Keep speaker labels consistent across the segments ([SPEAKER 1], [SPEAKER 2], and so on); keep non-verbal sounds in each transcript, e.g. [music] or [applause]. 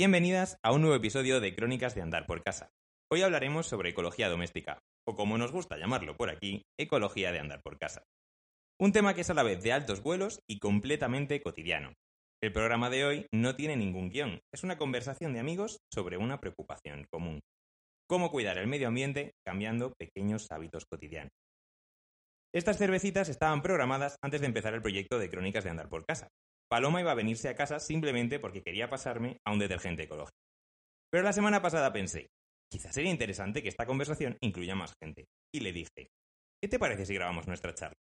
[SPEAKER 1] Bienvenidas a un nuevo episodio de Crónicas de Andar por Casa. Hoy hablaremos sobre ecología doméstica, o como nos gusta llamarlo por aquí, ecología de andar por casa. Un tema que es a la vez de altos vuelos y completamente cotidiano. El programa de hoy no tiene ningún guion, es una conversación de amigos sobre una preocupación común. Cómo cuidar el medio ambiente cambiando pequeños hábitos cotidianos. Estas cervecitas estaban programadas antes de empezar el proyecto de Crónicas de Andar por Casa, Paloma iba a venirse a casa simplemente porque quería pasarme a un detergente ecológico. Pero la semana pasada pensé, quizás sería interesante que esta conversación incluya más gente. Y le dije, ¿qué te parece si grabamos nuestra charla?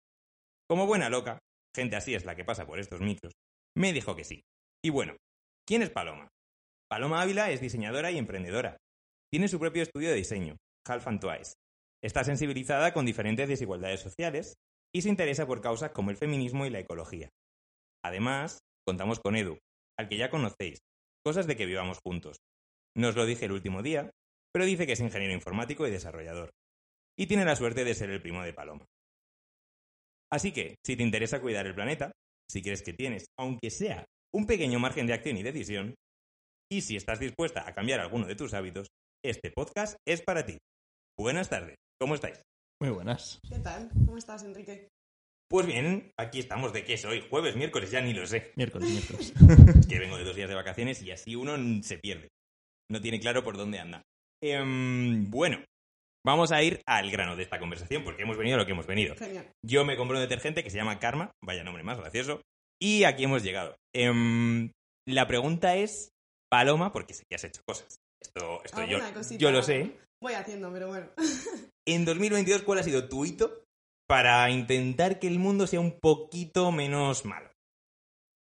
[SPEAKER 1] Como buena loca, gente así es la que pasa por estos micros, me dijo que sí. Y bueno, ¿quién es Paloma? Paloma Ávila es diseñadora y emprendedora. Tiene su propio estudio de diseño, Half and Twice. Está sensibilizada con diferentes desigualdades sociales y se interesa por causas como el feminismo y la ecología. Además, contamos con Edu, al que ya conocéis, cosas de que vivamos juntos. No os lo dije el último día, pero dice que es ingeniero informático y desarrollador. Y tiene la suerte de ser el primo de Paloma. Así que, si te interesa cuidar el planeta, si crees que tienes, aunque sea, un pequeño margen de acción y decisión, y si estás dispuesta a cambiar alguno de tus hábitos, este podcast es para ti. Buenas tardes, ¿cómo estáis?
[SPEAKER 2] Muy buenas.
[SPEAKER 3] ¿Qué tal? ¿Cómo estás, Enrique?
[SPEAKER 1] Pues bien, aquí estamos de qué es hoy, jueves, miércoles, ya ni lo sé.
[SPEAKER 2] Miércoles, miércoles. [laughs]
[SPEAKER 1] Es que vengo de dos días de vacaciones y así uno se pierde. No tiene claro por dónde anda. Em, bueno, vamos a ir al grano de esta conversación porque hemos venido a lo que hemos venido.
[SPEAKER 3] Genial.
[SPEAKER 1] Yo me compré un detergente que se llama Karma, vaya nombre más gracioso, y aquí hemos llegado. Em, la pregunta es, Paloma, porque sé que has hecho cosas. Esto, esto yo, yo lo sé.
[SPEAKER 3] Voy haciendo, pero bueno. [laughs]
[SPEAKER 1] En 2022, ¿cuál ha sido tu hito para intentar que el mundo sea un poquito menos malo?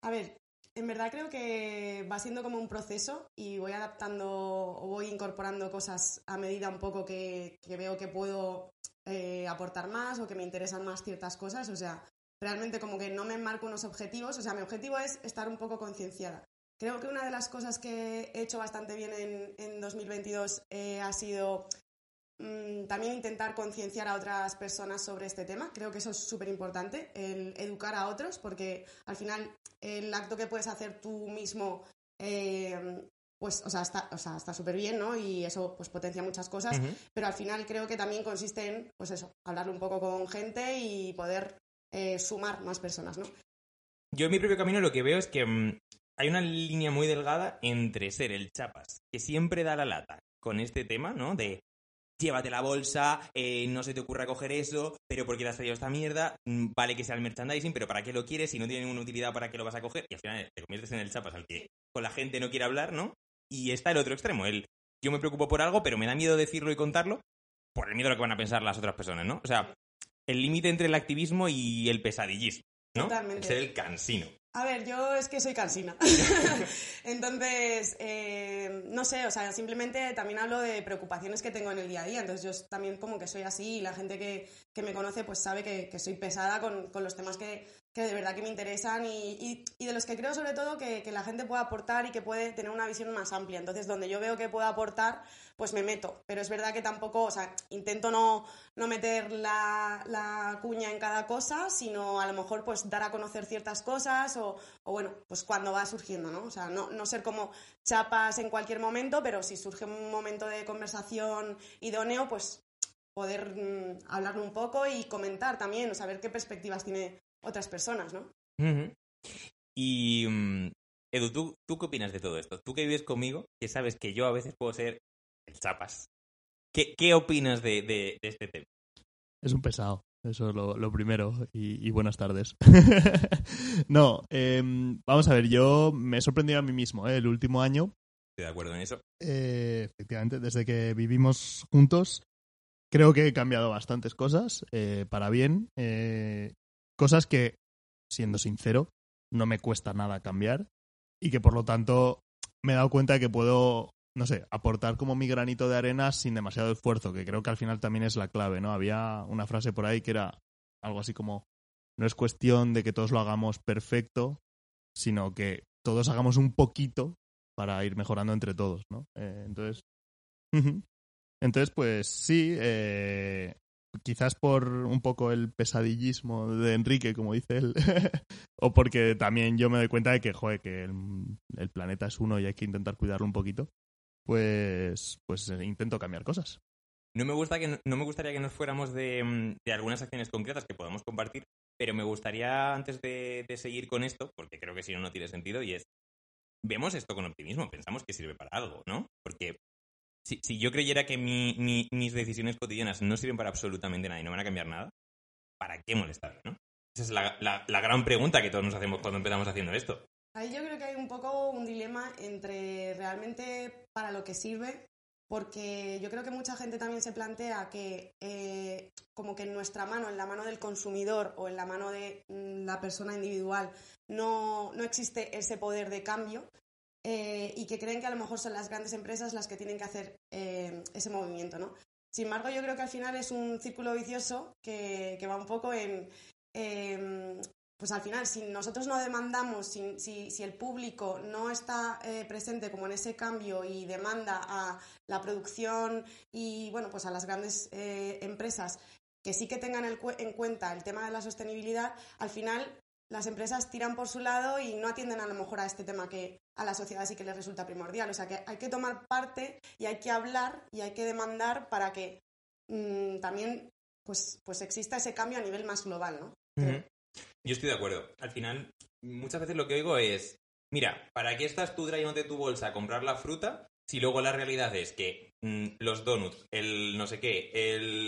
[SPEAKER 3] A ver, en verdad creo que va siendo como un proceso y voy adaptando o voy incorporando cosas a medida un poco que, veo que puedo eh, aportar más o que me interesan más ciertas cosas. O sea, realmente como que no me marco unos objetivos. O sea, mi objetivo es estar un poco concienciada. Creo que una de las cosas que he hecho bastante bien en, en 2022 eh, ha sido mm, también intentar concienciar a otras personas sobre este tema. Creo que eso es súper importante, el educar a otros, porque al final el acto que puedes hacer tú mismo, eh, pues, o sea, está, o sea, está súper bien, ¿no? Y eso, pues, potencia muchas cosas. Pero al final creo que también consiste en, pues eso, hablar un poco con gente y poder eh, sumar más personas, ¿no?
[SPEAKER 1] Yo en mi propio camino lo que veo es que mm, hay una línea muy delgada entre ser el chapas que siempre da la lata con este tema, ¿no? De llévate la bolsa, eh, no se te ocurra coger eso, pero ¿por qué le has traído esta mierda? Mm, Vale que sea el merchandising, pero ¿para qué lo quieres? Si no tiene ninguna utilidad, ¿para qué lo vas a coger? Y al final te conviertes en el chapas al que con la gente no quiere hablar, ¿no? Y está el otro extremo, el yo me preocupo por algo, pero me da miedo decirlo y contarlo por el miedo a lo que van a pensar las otras personas, ¿no? O sea, el límite entre el activismo y el pesadillismo, ¿no?
[SPEAKER 3] Totalmente.
[SPEAKER 1] Ser el cansino.
[SPEAKER 3] A ver, yo es que soy cansina. [laughs] Entonces, eh, no sé, o sea, simplemente también hablo de preocupaciones que tengo en el día a día. Entonces, yo también como que soy así y la gente que, que me conoce pues sabe que, que soy pesada con, con los temas que, que de verdad que me interesan y, de los que creo sobre todo que, la gente puede aportar y que puede tener una visión más amplia. Entonces, donde yo veo que puedo aportar, pues me meto. Pero es verdad que tampoco, o sea, intento no, no meter la, cuña en cada cosa, sino a lo mejor pues dar a conocer ciertas cosas o, bueno, pues cuando va surgiendo, ¿no? O sea, no, no ser como chapas en cualquier momento, pero si surge un momento de conversación idóneo, pues poder mm, hablar un poco y comentar también, o saber qué perspectivas tiene otras personas, ¿no?
[SPEAKER 1] Y, mm, Edu, ¿tú, ¿tú qué opinas de todo esto? Tú que vives conmigo, que sabes que yo a veces puedo ser el chapas. ¿Qué, qué opinas de, de- de este tema?
[SPEAKER 2] Es un pesado. Eso es lo, lo primero. Y, y buenas tardes. [laughs] no, em, vamos a ver, yo me he sorprendido a mí mismo ¿eh? el último año.
[SPEAKER 1] Estoy de acuerdo en eso.
[SPEAKER 2] eh, efectivamente, desde que vivimos juntos, creo que he cambiado bastantes cosas eh, para bien. Cosas que, siendo sincero, no me cuesta nada cambiar. y que por lo tanto me he dado cuenta de que puedo, no sé, aportar como mi granito de arena sin demasiado esfuerzo, que creo que al final también es la clave, ¿no? Había una frase por ahí que era algo así como, no es cuestión de que todos lo hagamos perfecto, sino que todos hagamos un poquito para ir mejorando entre todos, ¿no? Eh, entonces, [laughs] entonces, pues sí, eh, quizás por un poco el pesadillismo de Enrique, como dice él, [laughs] o porque también yo me doy cuenta de que, joder, que el, planeta es uno y hay que intentar cuidarlo un poquito, pues, pues eh, intento cambiar cosas.
[SPEAKER 1] No me, gusta que, no me gustaría que nos fuéramos de, mm, de algunas acciones concretas que podamos compartir, pero me gustaría, antes de, de seguir con esto, porque creo que si no, no tiene sentido, y es, vemos esto con optimismo, pensamos que sirve para algo, ¿no? Porque si, yo creyera que mis decisiones cotidianas no sirven para absolutamente nada y no van a cambiar nada, ¿para qué molestar, no? Esa es la, gran pregunta que todos nos hacemos cuando empezamos haciendo esto.
[SPEAKER 3] Ahí yo creo que hay un poco un dilema entre realmente para lo que sirve, porque yo creo que mucha gente también se plantea que eh, como que en nuestra mano, en la mano del consumidor o en la mano de mm, la persona individual, no, no existe ese poder de cambio eh, y que creen que a lo mejor son las grandes empresas las que tienen que hacer eh, ese movimiento, ¿no? Sin embargo, yo creo que al final es un círculo vicioso que, va un poco en, em, pues al final, si nosotros no demandamos, si, si, el público no está eh, presente como en ese cambio y demanda a la producción y, bueno, pues a las grandes empresas que sí que tengan en cuenta el tema de la sostenibilidad, al final las empresas tiran por su lado y no atienden a lo mejor a este tema que a la sociedad sí que les resulta primordial. O sea que hay que tomar parte y hay que hablar y hay que demandar para que mm, también pues, pues exista ese cambio a nivel más global, ¿no?
[SPEAKER 1] Yo estoy de acuerdo. Al final, muchas veces lo que oigo es, mira, ¿para qué estás tú trayéndote tu bolsa a comprar la fruta si luego la realidad es que mm, los donuts, el no sé qué,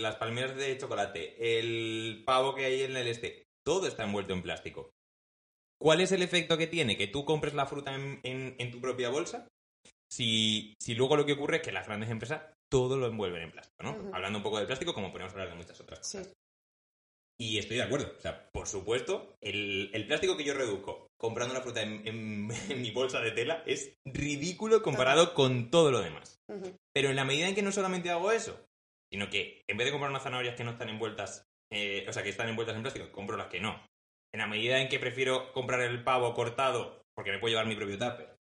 [SPEAKER 1] las palmeras de chocolate, el pavo que hay en el este, todo está envuelto en plástico. ¿Cuál es el efecto que tiene que tú compres la fruta en, tu propia bolsa? Si, luego lo que ocurre es que las grandes empresas todo lo envuelven en plástico, ¿no? Hablando un poco de plástico, como podemos hablar de muchas otras cosas. Y estoy de acuerdo. O sea, por supuesto, el, plástico que yo reduzco comprando la fruta en, [laughs] mi bolsa de tela es ridículo comparado con todo lo demás. Pero en la medida en que no solamente hago eso, sino que en vez de comprar unas zanahorias que no están envueltas eh, o sea, que están envueltas en plástico, compro las que no. En la medida en que prefiero comprar el pavo cortado porque me puedo llevar mi propio tupper,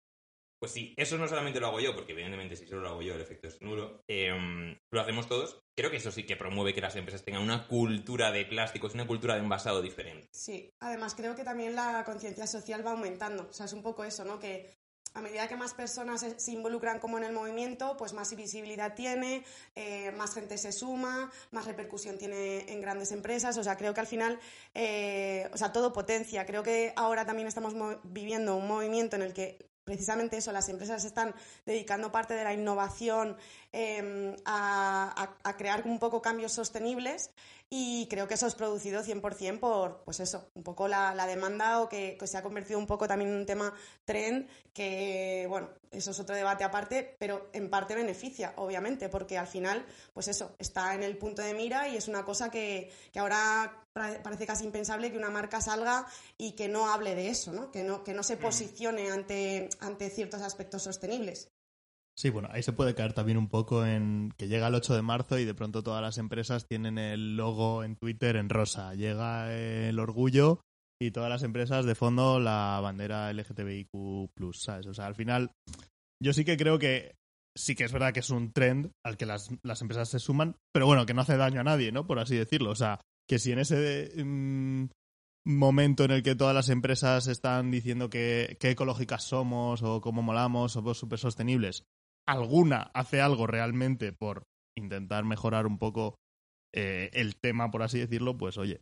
[SPEAKER 1] pues sí, eso no solamente lo hago yo, porque evidentemente si solo lo hago yo el efecto es nulo, em, lo hacemos todos. Creo que eso sí que promueve que las empresas tengan una cultura de plásticos, una cultura de envasado diferente.
[SPEAKER 3] Sí, además creo que también la conciencia social va aumentando. O sea, es un poco eso, ¿no? Que a medida que más personas se, involucran como en el movimiento, pues más visibilidad tiene, eh, más gente se suma, más repercusión tiene en grandes empresas. O sea, creo que al final, eh, o sea, todo potencia. Creo que ahora también estamos viviendo un movimiento en el que precisamente eso, las empresas están dedicando parte de la innovación em, a, crear un poco cambios sostenibles y creo que eso es producido 100% por, pues eso, un poco la, demanda o que, se ha convertido un poco también en un tema trend que, bueno, eso es otro debate aparte, pero en parte beneficia, obviamente, porque al final, pues eso, está en el punto de mira y es una cosa que, que ahora parece casi impensable que una marca salga y que no hable de eso, ¿no? Que no, que no se mm. posicione ante, ante ciertos aspectos sostenibles.
[SPEAKER 2] Sí, bueno, ahí se puede caer también un poco en que llega el 8 de marzo y de pronto todas las empresas tienen el logo en Twitter en rosa. Llega el orgullo y todas las empresas de fondo la bandera LGTBIQ+, ¿sabes? O sea, al final yo sí que creo que sí que es verdad que es un trend al que las, empresas se suman, pero bueno, que no hace daño a nadie, ¿no? Por así decirlo. O sea, que si en ese mm, momento en el que todas las empresas están diciendo que, que ecológicas somos o cómo molamos, somos súper sostenibles, alguna hace algo realmente por intentar mejorar un poco eh, el tema, por así decirlo, pues oye,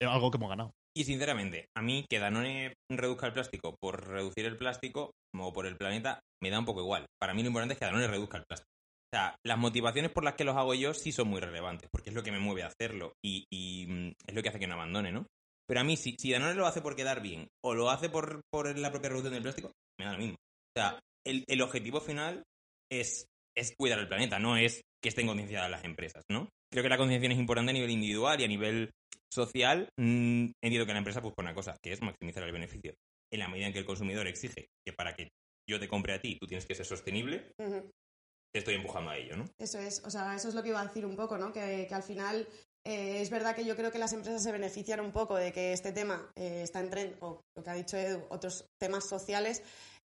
[SPEAKER 2] es algo que hemos ganado.
[SPEAKER 1] Y sinceramente, a mí que Danone reduzca el plástico por reducir el plástico o por el planeta, me da un poco igual. Para mí lo importante es que Danone reduzca el plástico. O sea, las motivaciones por las que los hago yo sí son muy relevantes, porque es lo que me mueve a hacerlo y, mm, es lo que hace que no abandone, ¿no? Pero a mí, si, si Danone lo hace por quedar bien o lo hace por, por la propia reducción del plástico, me da lo mismo. O sea, el, el objetivo final es, es cuidar el planeta, no es que estén concienciadas las empresas, ¿no? Creo que la concienciación es importante a nivel individual y a nivel social. Mmm, entiendo que la empresa pues una cosa, que es maximizar el beneficio. en la medida en que el consumidor exige que para que yo te compre a ti tú tienes que ser sostenible, te estoy empujando a ello, ¿no?
[SPEAKER 3] Eso es, o sea, eso es lo que iba a decir un poco, ¿no? Que, que al final eh, es verdad que yo creo que las empresas se benefician un poco de que este tema eh, está en tren, o lo que ha dicho Edu, otros temas sociales,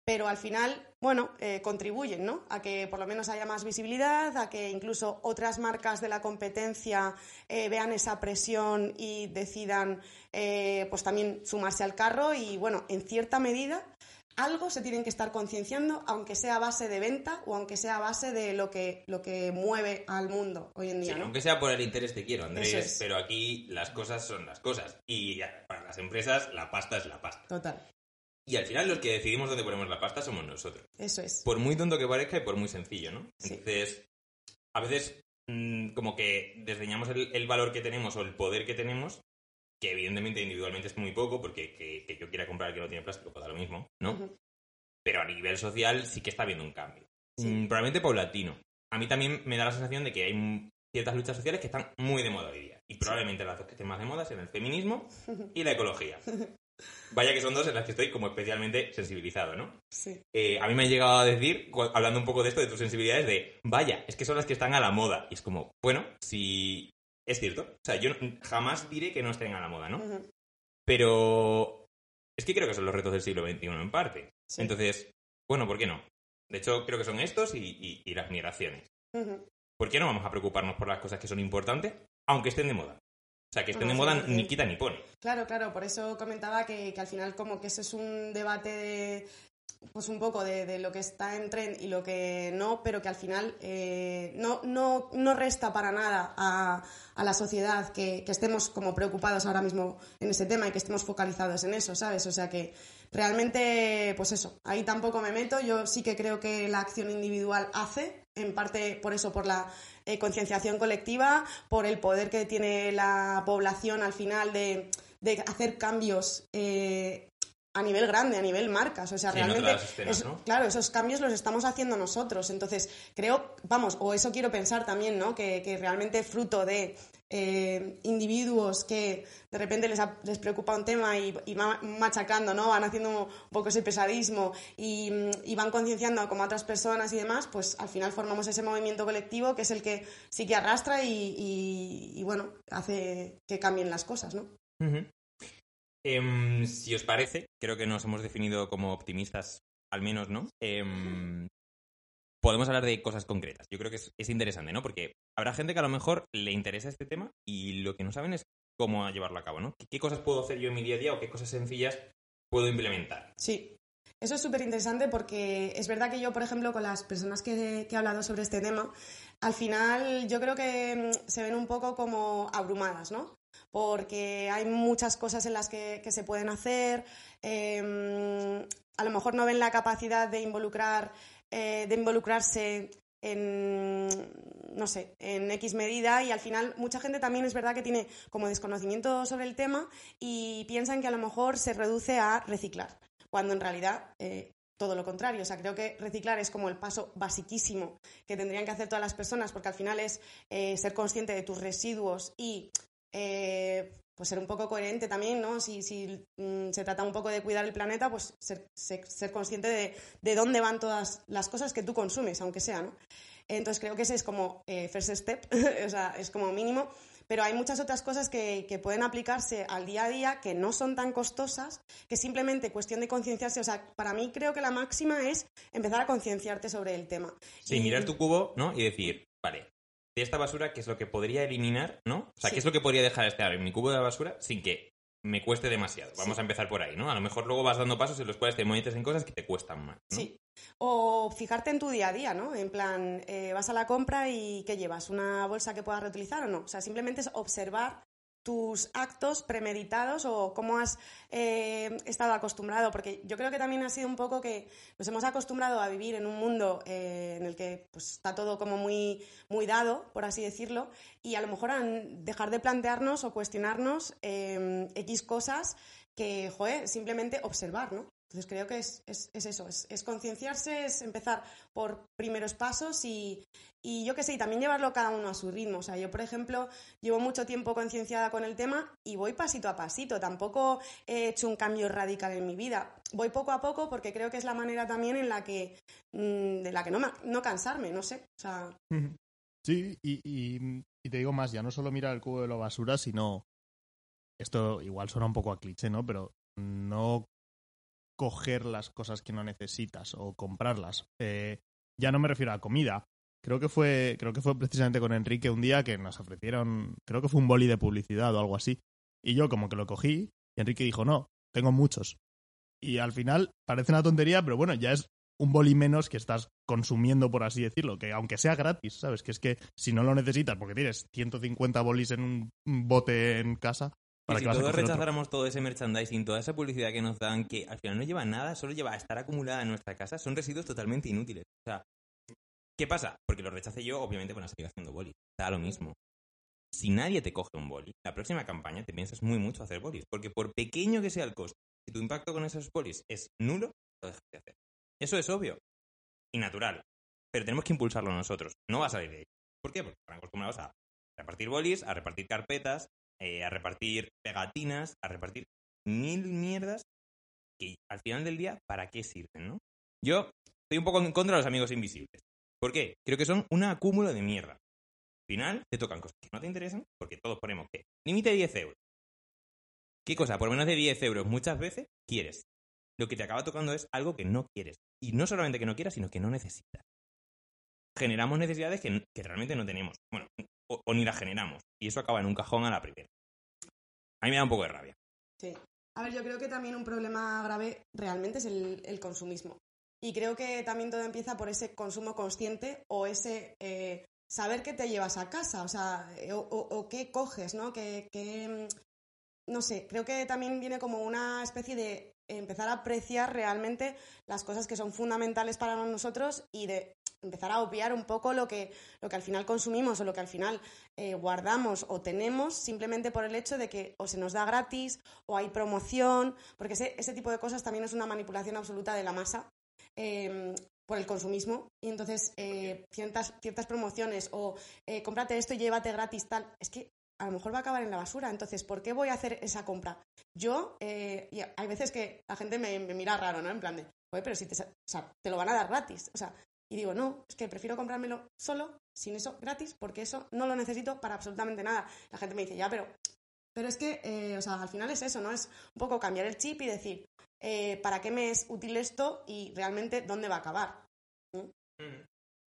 [SPEAKER 3] pero al final, bueno, eh, contribuyen, ¿no? A que por lo menos haya más visibilidad, a que incluso otras marcas de la competencia eh, vean esa presión y decidan, eh, pues también sumarse al carro y, bueno, en cierta medida algo se tienen que estar concienciando, aunque sea a base de venta o aunque sea a base de lo que, lo que mueve al mundo hoy en
[SPEAKER 1] Sí,
[SPEAKER 3] día, ¿no?
[SPEAKER 1] aunque sea por el interés te quiero, Andrés,
[SPEAKER 3] es.
[SPEAKER 1] pero aquí las cosas son las cosas. Y ya, para las empresas la pasta es la pasta.
[SPEAKER 3] Total,
[SPEAKER 1] Y al final los que decidimos dónde ponemos la pasta somos nosotros.
[SPEAKER 3] eso es.
[SPEAKER 1] Por muy tonto que parezca y por muy sencillo, ¿no?
[SPEAKER 3] Sí.
[SPEAKER 1] Entonces, a veces mm, como que desdeñamos el, el valor que tenemos o el poder que tenemos, que evidentemente individualmente es muy poco, porque que, que yo quiera comprar el que no tiene plástico, pues da lo mismo, ¿no? Pero a nivel social sí que está habiendo un cambio.
[SPEAKER 3] Sí.
[SPEAKER 1] Mm, probablemente paulatino. A mí también me da la sensación de que hay ciertas luchas sociales que están muy de moda hoy día. Y probablemente las dos que estén más de moda sean el feminismo [laughs] y la ecología. [laughs] Vaya que son dos en las que estoy como especialmente sensibilizado, ¿no?
[SPEAKER 3] Sí,
[SPEAKER 1] Eh, a mí me ha llegado a decir, hablando un poco de esto, de tus sensibilidades, de, vaya, es que son las que están a la moda. Y es como, bueno, si es cierto. O sea, yo jamás diré que no estén a la moda, ¿no? Pero es que creo que son los retos del siglo XXI en parte.
[SPEAKER 3] Sí.
[SPEAKER 1] Entonces, bueno, ¿por qué no? De hecho, creo que son estos y, y- y las migraciones. ¿Por qué no vamos a preocuparnos por las cosas que son importantes, aunque estén de moda? O sea, que estén de moda ni quita ni pone.
[SPEAKER 3] Claro, claro, por eso comentaba que, que al final como que eso es un debate de, pues un poco de, de lo que está en tren y lo que no, pero que al final eh, no, no, no resta para nada a, a la sociedad que, que estemos como preocupados ahora mismo en ese tema y que estemos focalizados en eso, ¿sabes? O sea que realmente, pues eso, ahí tampoco me meto. Yo sí que creo que la acción individual hace, en parte por eso, por la eh, concienciación colectiva, por el poder que tiene la población al final de, de hacer cambios eh, a nivel grande, a nivel marcas. O sea,
[SPEAKER 1] Sí,
[SPEAKER 3] realmente,
[SPEAKER 1] otras escenas,
[SPEAKER 3] es-
[SPEAKER 1] ¿no?
[SPEAKER 3] claro, esos cambios los estamos haciendo nosotros. Entonces, creo, vamos, o eso quiero pensar también, ¿no? Que, que realmente fruto de eh, individuos que de repente les, ha- les preocupa un tema y, y van machacando, ¿no? Van haciendo un poco ese pesadismo y, y van concienciando como a otras personas y demás, pues al final formamos ese movimiento colectivo que es el que sí que arrastra y, y- bueno, hace que cambien las cosas, ¿no?
[SPEAKER 1] Em, si os parece, creo que nos hemos definido como optimistas, al menos, ¿no? Podemos hablar de cosas concretas. Yo creo que es, es interesante, ¿no? Porque habrá gente que a lo mejor le interesa este tema y lo que no saben es cómo llevarlo a cabo, ¿no? ¿Qué, cosas puedo hacer yo en mi día a día o qué cosas sencillas puedo implementar?
[SPEAKER 3] Sí, eso es súper interesante porque es verdad que yo, por ejemplo, con las personas que, he hablado sobre este tema, al final yo creo que mm, se ven un poco como abrumadas, ¿no? Porque hay muchas cosas en las que, se pueden hacer, eh, a lo mejor no ven la capacidad de involucrar, eh, de involucrarse en, no sé, en X medida y al final mucha gente también es verdad que tiene como desconocimiento sobre el tema y piensan que a lo mejor se reduce a reciclar, cuando en realidad eh, todo lo contrario. O sea, creo que reciclar es como el paso basiquísimo que tendrían que hacer todas las personas porque al final es eh, ser consciente de tus residuos y eh, pues ser un poco coherente también, ¿no? Si, si mm, se trata un poco de cuidar el planeta, pues ser, ser- ser consciente de, de dónde van todas las cosas que tú consumes, aunque sea, ¿no? Entonces creo que ese es como eh, first step, [laughs] o sea, es como mínimo. Pero hay muchas otras cosas que, que pueden aplicarse al día a día que no son tan costosas, que simplemente cuestión de concienciarse. O sea, para mí creo que la máxima es empezar a concienciarte sobre el tema.
[SPEAKER 1] Sí,
[SPEAKER 3] Y-
[SPEAKER 1] mirar tu cubo, ¿no? Y decir, vale, de esta basura, ¿qué es lo que podría eliminar, ¿no? O sea,
[SPEAKER 3] Sí.
[SPEAKER 1] ¿qué es lo que podría dejar estar en mi cubo de basura sin que me cueste demasiado? Vamos
[SPEAKER 3] Sí.
[SPEAKER 1] a empezar por ahí, ¿no? A lo mejor luego vas dando pasos en los cuales te metes en cosas que te cuestan más. ¿no?
[SPEAKER 3] Sí. O fijarte en tu día a día, ¿no? En plan, eh, vas a la compra y ¿qué llevas? ¿Una bolsa que puedas reutilizar o no? O sea, simplemente es observar tus actos premeditados o cómo has eh, estado acostumbrado, porque yo creo que también ha sido un poco que nos hemos acostumbrado a vivir en un mundo eh, en el que pues, está todo como muy, muy dado, por así decirlo, y a lo mejor an- dejar de plantearnos o cuestionarnos eh, X cosas que, joder, simplemente observar, ¿no? Entonces creo que es, es, es eso, es, concienciarse, es empezar por primeros pasos y, y yo qué sé, y también llevarlo cada uno a su ritmo. O sea, yo, por ejemplo, llevo mucho tiempo concienciada con el tema y voy pasito a pasito. Tampoco he hecho un cambio radical en mi vida. Voy poco a poco porque creo que es la manera también en la que, mm, de la que no, no cansarme, no sé. O sea,
[SPEAKER 2] Sí, y, y- y te digo más, ya no solo mira el cubo de la basura, sino. Esto igual suena un poco a cliché, ¿no? Pero no coger las cosas que no necesitas o comprarlas. Eh, ya no me refiero a comida. Creo que fue, creo que fue precisamente con Enrique un día que nos ofrecieron, creo que fue un boli de publicidad o algo así. Y yo como que lo cogí y Enrique dijo, no, tengo muchos. Y al final parece una tontería, pero bueno, ya es un boli menos que estás consumiendo, por así decirlo, que aunque sea gratis, ¿sabes? Que es que si no lo necesitas porque tienes 150 bolis en un bote en casa,
[SPEAKER 1] Y
[SPEAKER 2] ¿para
[SPEAKER 1] si todos
[SPEAKER 2] otro?
[SPEAKER 1] rechazáramos todo ese merchandising, toda esa publicidad que nos dan, que al final no lleva a nada, solo lleva a estar acumulada en nuestra casa, son residuos totalmente inútiles. O sea, ¿qué pasa? Porque lo rechace yo, obviamente, van a seguir haciendo bolis. Da lo mismo. Si nadie te coge un boli, la próxima campaña te piensas muy mucho hacer bolis, porque por pequeño que sea el coste, si tu impacto con esos bolis es nulo, lo dejas de hacer. Eso es obvio y natural, pero tenemos que impulsarlo nosotros. No va a salir de ahí. ¿Por qué? Porque están acostumbrados a repartir bolis, a repartir carpetas, eh, a repartir pegatinas, a repartir mil mierdas que al final del día, ¿para qué sirven, no? Yo estoy un poco en contra de los amigos invisibles. ¿Por qué? Creo que son un acúmulo de mierda. Al final te tocan cosas que no te interesan porque todos ponemos que límite 10 euros. ¿Qué cosa? Por menos de 10 euros muchas veces quieres. Lo que te acaba tocando es algo que no quieres. Y no solamente que no quieras, sino que no necesitas. Generamos necesidades que realmente no tenemos. Bueno, o, ni las generamos. Y eso acaba en un cajón a la primera. A mí me da un poco de rabia.
[SPEAKER 3] Sí. A ver, yo creo que también un problema grave realmente es el, consumismo. Y creo que también todo empieza por ese consumo consciente o ese eh, saber qué te llevas a casa, o sea, eh, o, o- o qué coges, ¿no? Que, que, mm, no sé, creo que también viene como una especie de empezar a apreciar realmente las cosas que son fundamentales para nosotros y de empezar a obviar un poco lo que, lo que al final consumimos o lo que al final eh, guardamos o tenemos simplemente por el hecho de que o se nos da gratis o hay promoción, porque ese, ese tipo de cosas también es una manipulación absoluta de la masa eh, por el consumismo. Y entonces eh, ciertas, ciertas promociones o eh, cómprate esto y llévate gratis tal, es que a lo mejor va a acabar en la basura. Entonces, ¿por qué voy a hacer esa compra? Yo, eh, y hay veces que la gente me, me mira raro, ¿no? En plan de, oye, pero si te, sa- o sea, te lo van a dar gratis. O sea, y digo, no, es que prefiero comprármelo solo, sin eso, gratis, porque eso no lo necesito para absolutamente nada. La gente me dice, ya, pero, pero es que, eh, o sea, al final es eso, ¿no? Es un poco cambiar el chip y decir, eh, ¿para qué me es útil esto y realmente dónde va a acabar?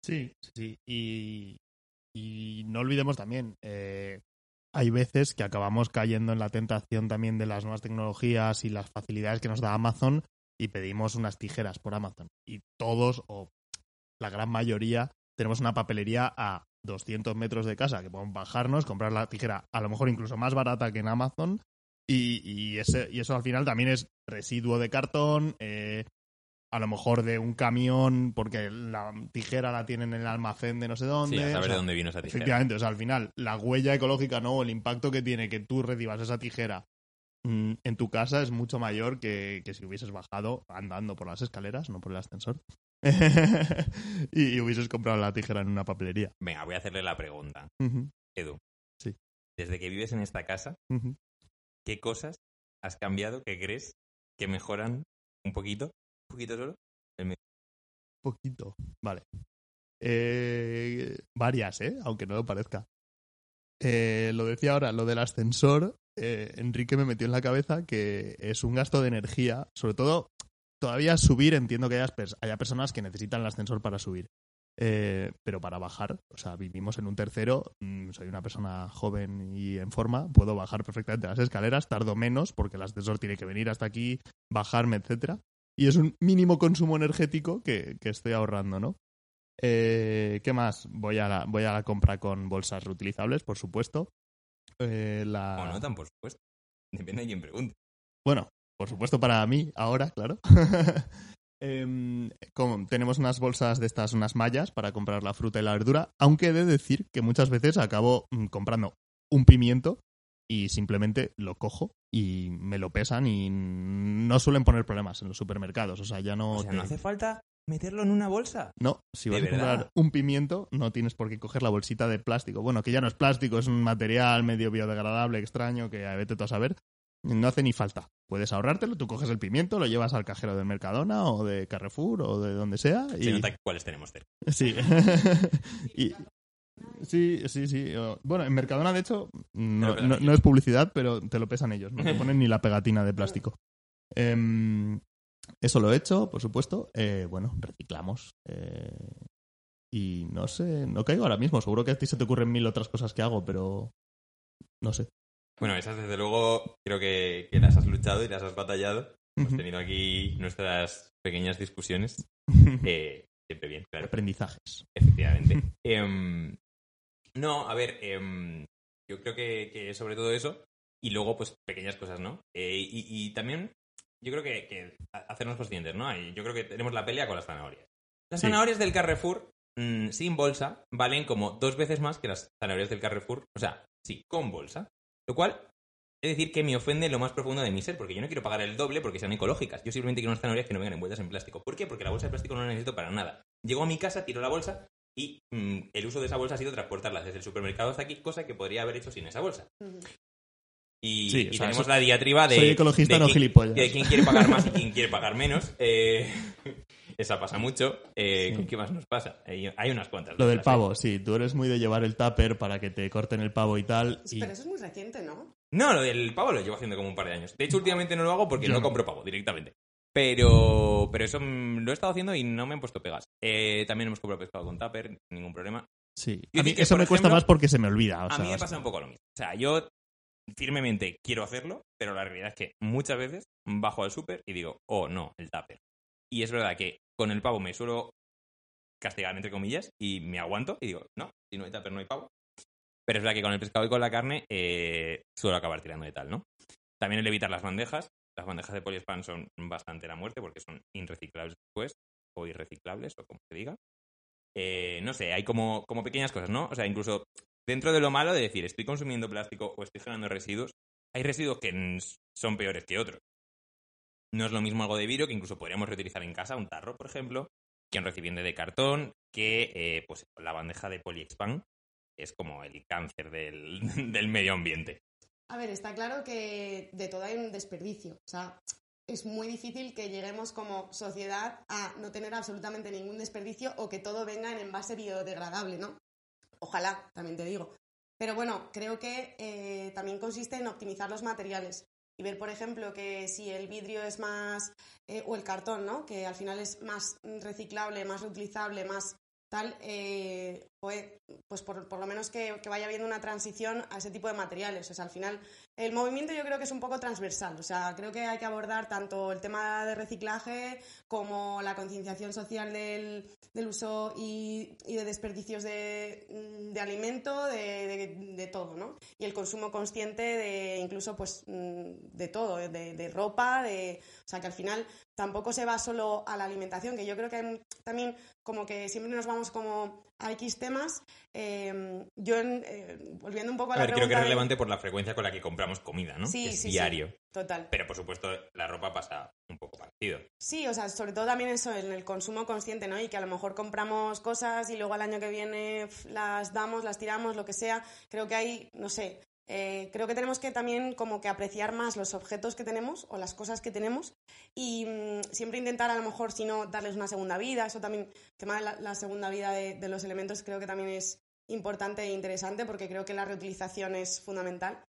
[SPEAKER 2] Sí, sí. Y, y no olvidemos también, eh, hay veces que acabamos cayendo en la tentación también de las nuevas tecnologías y las facilidades que nos da Amazon y pedimos unas tijeras por Amazon. Y todos, o la gran mayoría, tenemos una papelería a 200 metros de casa que podemos bajarnos, comprar la tijera a lo mejor incluso más barata que en Amazon. Y, y, ese, y eso al final también es residuo de cartón, eh, a lo mejor de un camión, porque la tijera la tienen en el almacén de no sé dónde.
[SPEAKER 1] Sí, a
[SPEAKER 2] o
[SPEAKER 1] saber
[SPEAKER 2] sea,
[SPEAKER 1] de dónde vino esa tijera.
[SPEAKER 2] Efectivamente, o sea, al final, la huella ecológica, ¿no? El impacto que tiene que tú recibas esa tijera mm, en tu casa es mucho mayor que, que si hubieses bajado andando por las escaleras, no por el ascensor. [laughs] y, y hubieses comprado la tijera en una papelería.
[SPEAKER 1] Venga, voy a hacerle la pregunta. Edu.
[SPEAKER 2] Sí.
[SPEAKER 1] Desde que vives en esta casa. ¿qué cosas has cambiado que crees que mejoran un poquito? ¿Un poquito solo?
[SPEAKER 2] poquito. Vale. Eh, varias, ¿eh? Aunque no lo parezca. Eh, lo decía ahora, lo del ascensor. eh, Enrique me metió en la cabeza que es un gasto de energía. Sobre todo, todavía subir, entiendo que haya, haya personas que necesitan el ascensor para subir. Eh, pero para bajar, o sea, vivimos en un tercero, mm, soy una persona joven y en forma, puedo bajar perfectamente las escaleras, tardo menos porque el ascensor tiene que venir hasta aquí, bajarme, etcétera y es un mínimo consumo energético que, que estoy ahorrando, ¿no? Eh, ¿Qué más? Voy a, la, voy a la compra con bolsas reutilizables, por supuesto. Eh, la...
[SPEAKER 1] O no tan, por supuesto. Depende de quién pregunte.
[SPEAKER 2] Bueno, por supuesto para mí, ahora, claro. [laughs] Em, como tenemos unas bolsas de estas, unas mallas para comprar la fruta y la verdura, aunque he de decir que muchas veces acabo mm, comprando un pimiento y simplemente lo cojo y me lo pesan y no suelen poner problemas en los supermercados. O sea, ya no.
[SPEAKER 1] O sea,
[SPEAKER 2] te-
[SPEAKER 1] no hace falta meterlo en una bolsa.
[SPEAKER 2] No, si vas
[SPEAKER 1] ¿De
[SPEAKER 2] a comprar un pimiento, no tienes por qué coger la bolsita de plástico. Bueno, que ya no es plástico, es un material medio biodegradable, extraño, que vete tú a saber. No hace ni falta. Puedes ahorrártelo, tú coges el pimiento, lo llevas al cajero del Mercadona o de Carrefour o de donde sea. Y...
[SPEAKER 1] Se nota cuáles tenemos cerca. [laughs]
[SPEAKER 2] Sí. y... Sí, sí, sí. Bueno, en Mercadona, de hecho, no,
[SPEAKER 1] Pero-
[SPEAKER 2] no- no es publicidad, pero te lo pesan ellos. No te ponen ni la pegatina de plástico. Em, eso lo he hecho, por supuesto. Eh, bueno, reciclamos. eh, y no sé, no caigo ahora mismo. Seguro que a ti se te ocurren mil otras cosas que hago, pero no sé.
[SPEAKER 1] Bueno, esas desde luego creo que, que las has luchado y las has batallado. Hemos tenido aquí nuestras pequeñas discusiones. [laughs] Eh, siempre bien, claro.
[SPEAKER 2] Aprendizajes.
[SPEAKER 1] Efectivamente. [laughs] Em, no, a ver, em, yo creo que, que sobre todo eso. Y luego, pues, pequeñas cosas, ¿no? Eh, y, y también, yo creo que, que ha- hacernos conscientes, ¿no? Yo creo que tenemos la pelea con las zanahorias. Las
[SPEAKER 2] Sí.
[SPEAKER 1] zanahorias del Carrefour, mm, sin bolsa, valen como dos veces más que las zanahorias del Carrefour. O sea, sí, con bolsa. Lo cual, es decir, que me ofende en lo más profundo de mi ser, porque yo no quiero pagar el doble porque sean ecológicas. Yo simplemente quiero unas zanahorias que no vengan envueltas en plástico. ¿Por qué? Porque la bolsa de plástico no la necesito para nada. Llego a mi casa, tiro la bolsa y mm, el uso de esa bolsa ha sido transportarla desde el supermercado hasta aquí, cosa que podría haber hecho sin esa bolsa. Y,
[SPEAKER 2] Sí,
[SPEAKER 1] y
[SPEAKER 2] o sea,
[SPEAKER 1] tenemos la diatriba de.
[SPEAKER 2] soy ecologista,
[SPEAKER 1] de
[SPEAKER 2] no
[SPEAKER 1] quién-
[SPEAKER 2] gilipollas.
[SPEAKER 1] De quién quiere pagar más y quién quiere pagar menos. Eh, [laughs] esa pasa mucho. Eh,
[SPEAKER 2] Sí.
[SPEAKER 1] ¿con ¿Qué más nos pasa? Hay, hay unas cuantas.
[SPEAKER 2] Lo
[SPEAKER 1] de
[SPEAKER 2] del
[SPEAKER 1] ¿eh?
[SPEAKER 2] pavo, sí. Tú eres muy de llevar el tupper para que te corten el pavo y tal. Y...
[SPEAKER 3] Pero eso es muy reciente, ¿no?
[SPEAKER 1] No, lo del pavo lo llevo haciendo como un par de años. De hecho, últimamente no lo hago porque
[SPEAKER 2] Yo
[SPEAKER 1] no
[SPEAKER 2] no.
[SPEAKER 1] compro pavo directamente. Pero, pero eso mm, lo he estado haciendo y no me han puesto pegas. Eh, también hemos comprado pescado con tupper, ningún problema.
[SPEAKER 2] Sí. A mí
[SPEAKER 1] que,
[SPEAKER 2] eso me cuesta más porque se me olvida. o
[SPEAKER 1] a
[SPEAKER 2] sea,
[SPEAKER 1] mí me pasa un poco lo mismo. O sea, yo firmemente quiero hacerlo, pero la realidad es que muchas veces bajo al súper y digo, oh, no, el tupper. Y es verdad que con el pavo me suelo castigar, entre comillas, y me aguanto y digo, no, si no hay tupper no hay pavo. Pero es verdad que con el pescado y con la carne eh, suelo acabar tirando de tal, ¿no? También el evitar las bandejas. Las bandejas de poliespan son bastante la muerte porque son irreciclables después, o irreciclables, o como se diga. Eh, no sé, hay como, como pequeñas cosas, ¿no? O sea, incluso dentro de lo malo de decir estoy consumiendo plástico o estoy generando residuos, hay residuos que son peores que otros. No es lo mismo algo de vidrio que incluso podríamos reutilizar en casa, un tarro, por ejemplo, que un recipiente de cartón, que eh, pues la bandeja de poliexpan es como el cáncer del, [laughs] del medio ambiente.
[SPEAKER 3] A ver, está claro que de todo hay un desperdicio. O sea, es muy difícil que lleguemos como sociedad a no tener absolutamente ningún desperdicio o que todo venga en envase biodegradable, ¿no? Ojalá, también te digo. Pero bueno, creo que eh, también consiste en optimizar los materiales y ver, por ejemplo, que si el vidrio es más, eh, o el cartón, ¿no? Que al final es más reciclable, más reutilizable, más tal, eh, pues por, por lo menos que, que vaya habiendo una transición a ese tipo de materiales. O sea, al final el movimiento yo creo que es un poco transversal. O sea, creo que hay que abordar tanto el tema de reciclaje como la concienciación social del, uso y, de desperdicios de, mm, alimento, de, de- todo, ¿no? Y el consumo consciente de incluso, pues, mm, de todo, de ropa, de... O sea, que al final tampoco se va solo a la alimentación, que yo creo que hay también como que siempre nos vamos como a X temas. Eh, yo, en- eh, volviendo un poco a,
[SPEAKER 1] A
[SPEAKER 3] la
[SPEAKER 1] ver, creo que es
[SPEAKER 3] de-
[SPEAKER 1] relevante por la frecuencia con la que compramos comida, ¿no?
[SPEAKER 3] Sí,
[SPEAKER 1] Que es
[SPEAKER 3] sí, sí.
[SPEAKER 1] diario.
[SPEAKER 3] Total.
[SPEAKER 1] Pero por supuesto, la ropa pasa un poco parecido.
[SPEAKER 3] Sí, o sea, sobre todo también eso, en el consumo consciente, ¿no? Y que a lo mejor compramos cosas y luego al año que viene las damos, las tiramos, lo que sea. Creo que hay, no sé, eh, creo que tenemos que también como que apreciar más los objetos que tenemos o las cosas que tenemos y mm, siempre intentar a lo mejor, si no, darles una segunda vida. Eso también, el tema de la, la segunda vida de, de los elementos creo que también es importante e interesante porque creo que la reutilización es fundamental.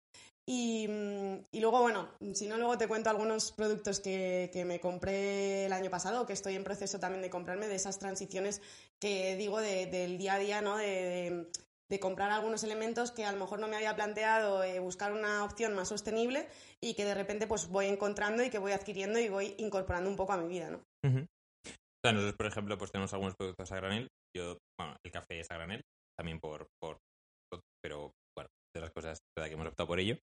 [SPEAKER 3] Y, mm, y luego, bueno, si no, luego te cuento algunos productos que, que me compré el año pasado, que estoy en proceso también de comprarme, de esas transiciones que digo de- del día a día, ¿no? De, de- de comprar algunos elementos que a lo mejor no me había planteado, eh, buscar una opción más sostenible y que de repente pues voy encontrando y que voy adquiriendo y voy incorporando un poco a mi vida, ¿no?
[SPEAKER 1] Sea, nosotros, por ejemplo, pues tenemos algunos productos a granel. Yo, bueno, el café es a granel, también por, por pero bueno, de las cosas verdad que hemos optado por ello.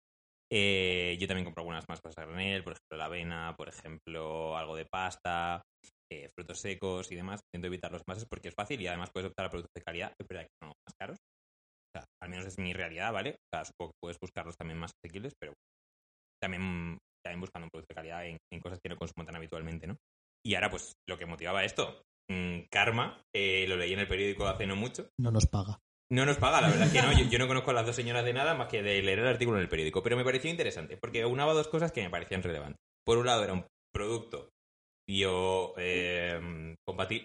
[SPEAKER 1] Eh, yo también compro algunas más cosas a granel, por ejemplo, la avena, por ejemplo, algo de pasta, eh, frutos secos y demás. Intento evitar los envases porque es fácil y además puedes optar a productos de calidad, verdad que son más caros. O al menos es mi realidad, ¿vale? O sea, supongo que puedes buscarlos también más asequibles, pero también, también buscando un producto de calidad en, cosas que no consumo tan habitualmente, ¿no? Y ahora, pues, lo que motivaba esto, mm, Karma, eh, lo leí en el periódico hace no mucho.
[SPEAKER 2] No nos paga.
[SPEAKER 1] No nos paga, la verdad que no. [laughs] Yo, no conozco a las dos señoras de nada más que de leer el artículo en el periódico. Pero me pareció interesante, porque unaba dos cosas que me parecían relevantes. Por un lado, era un producto bio eh,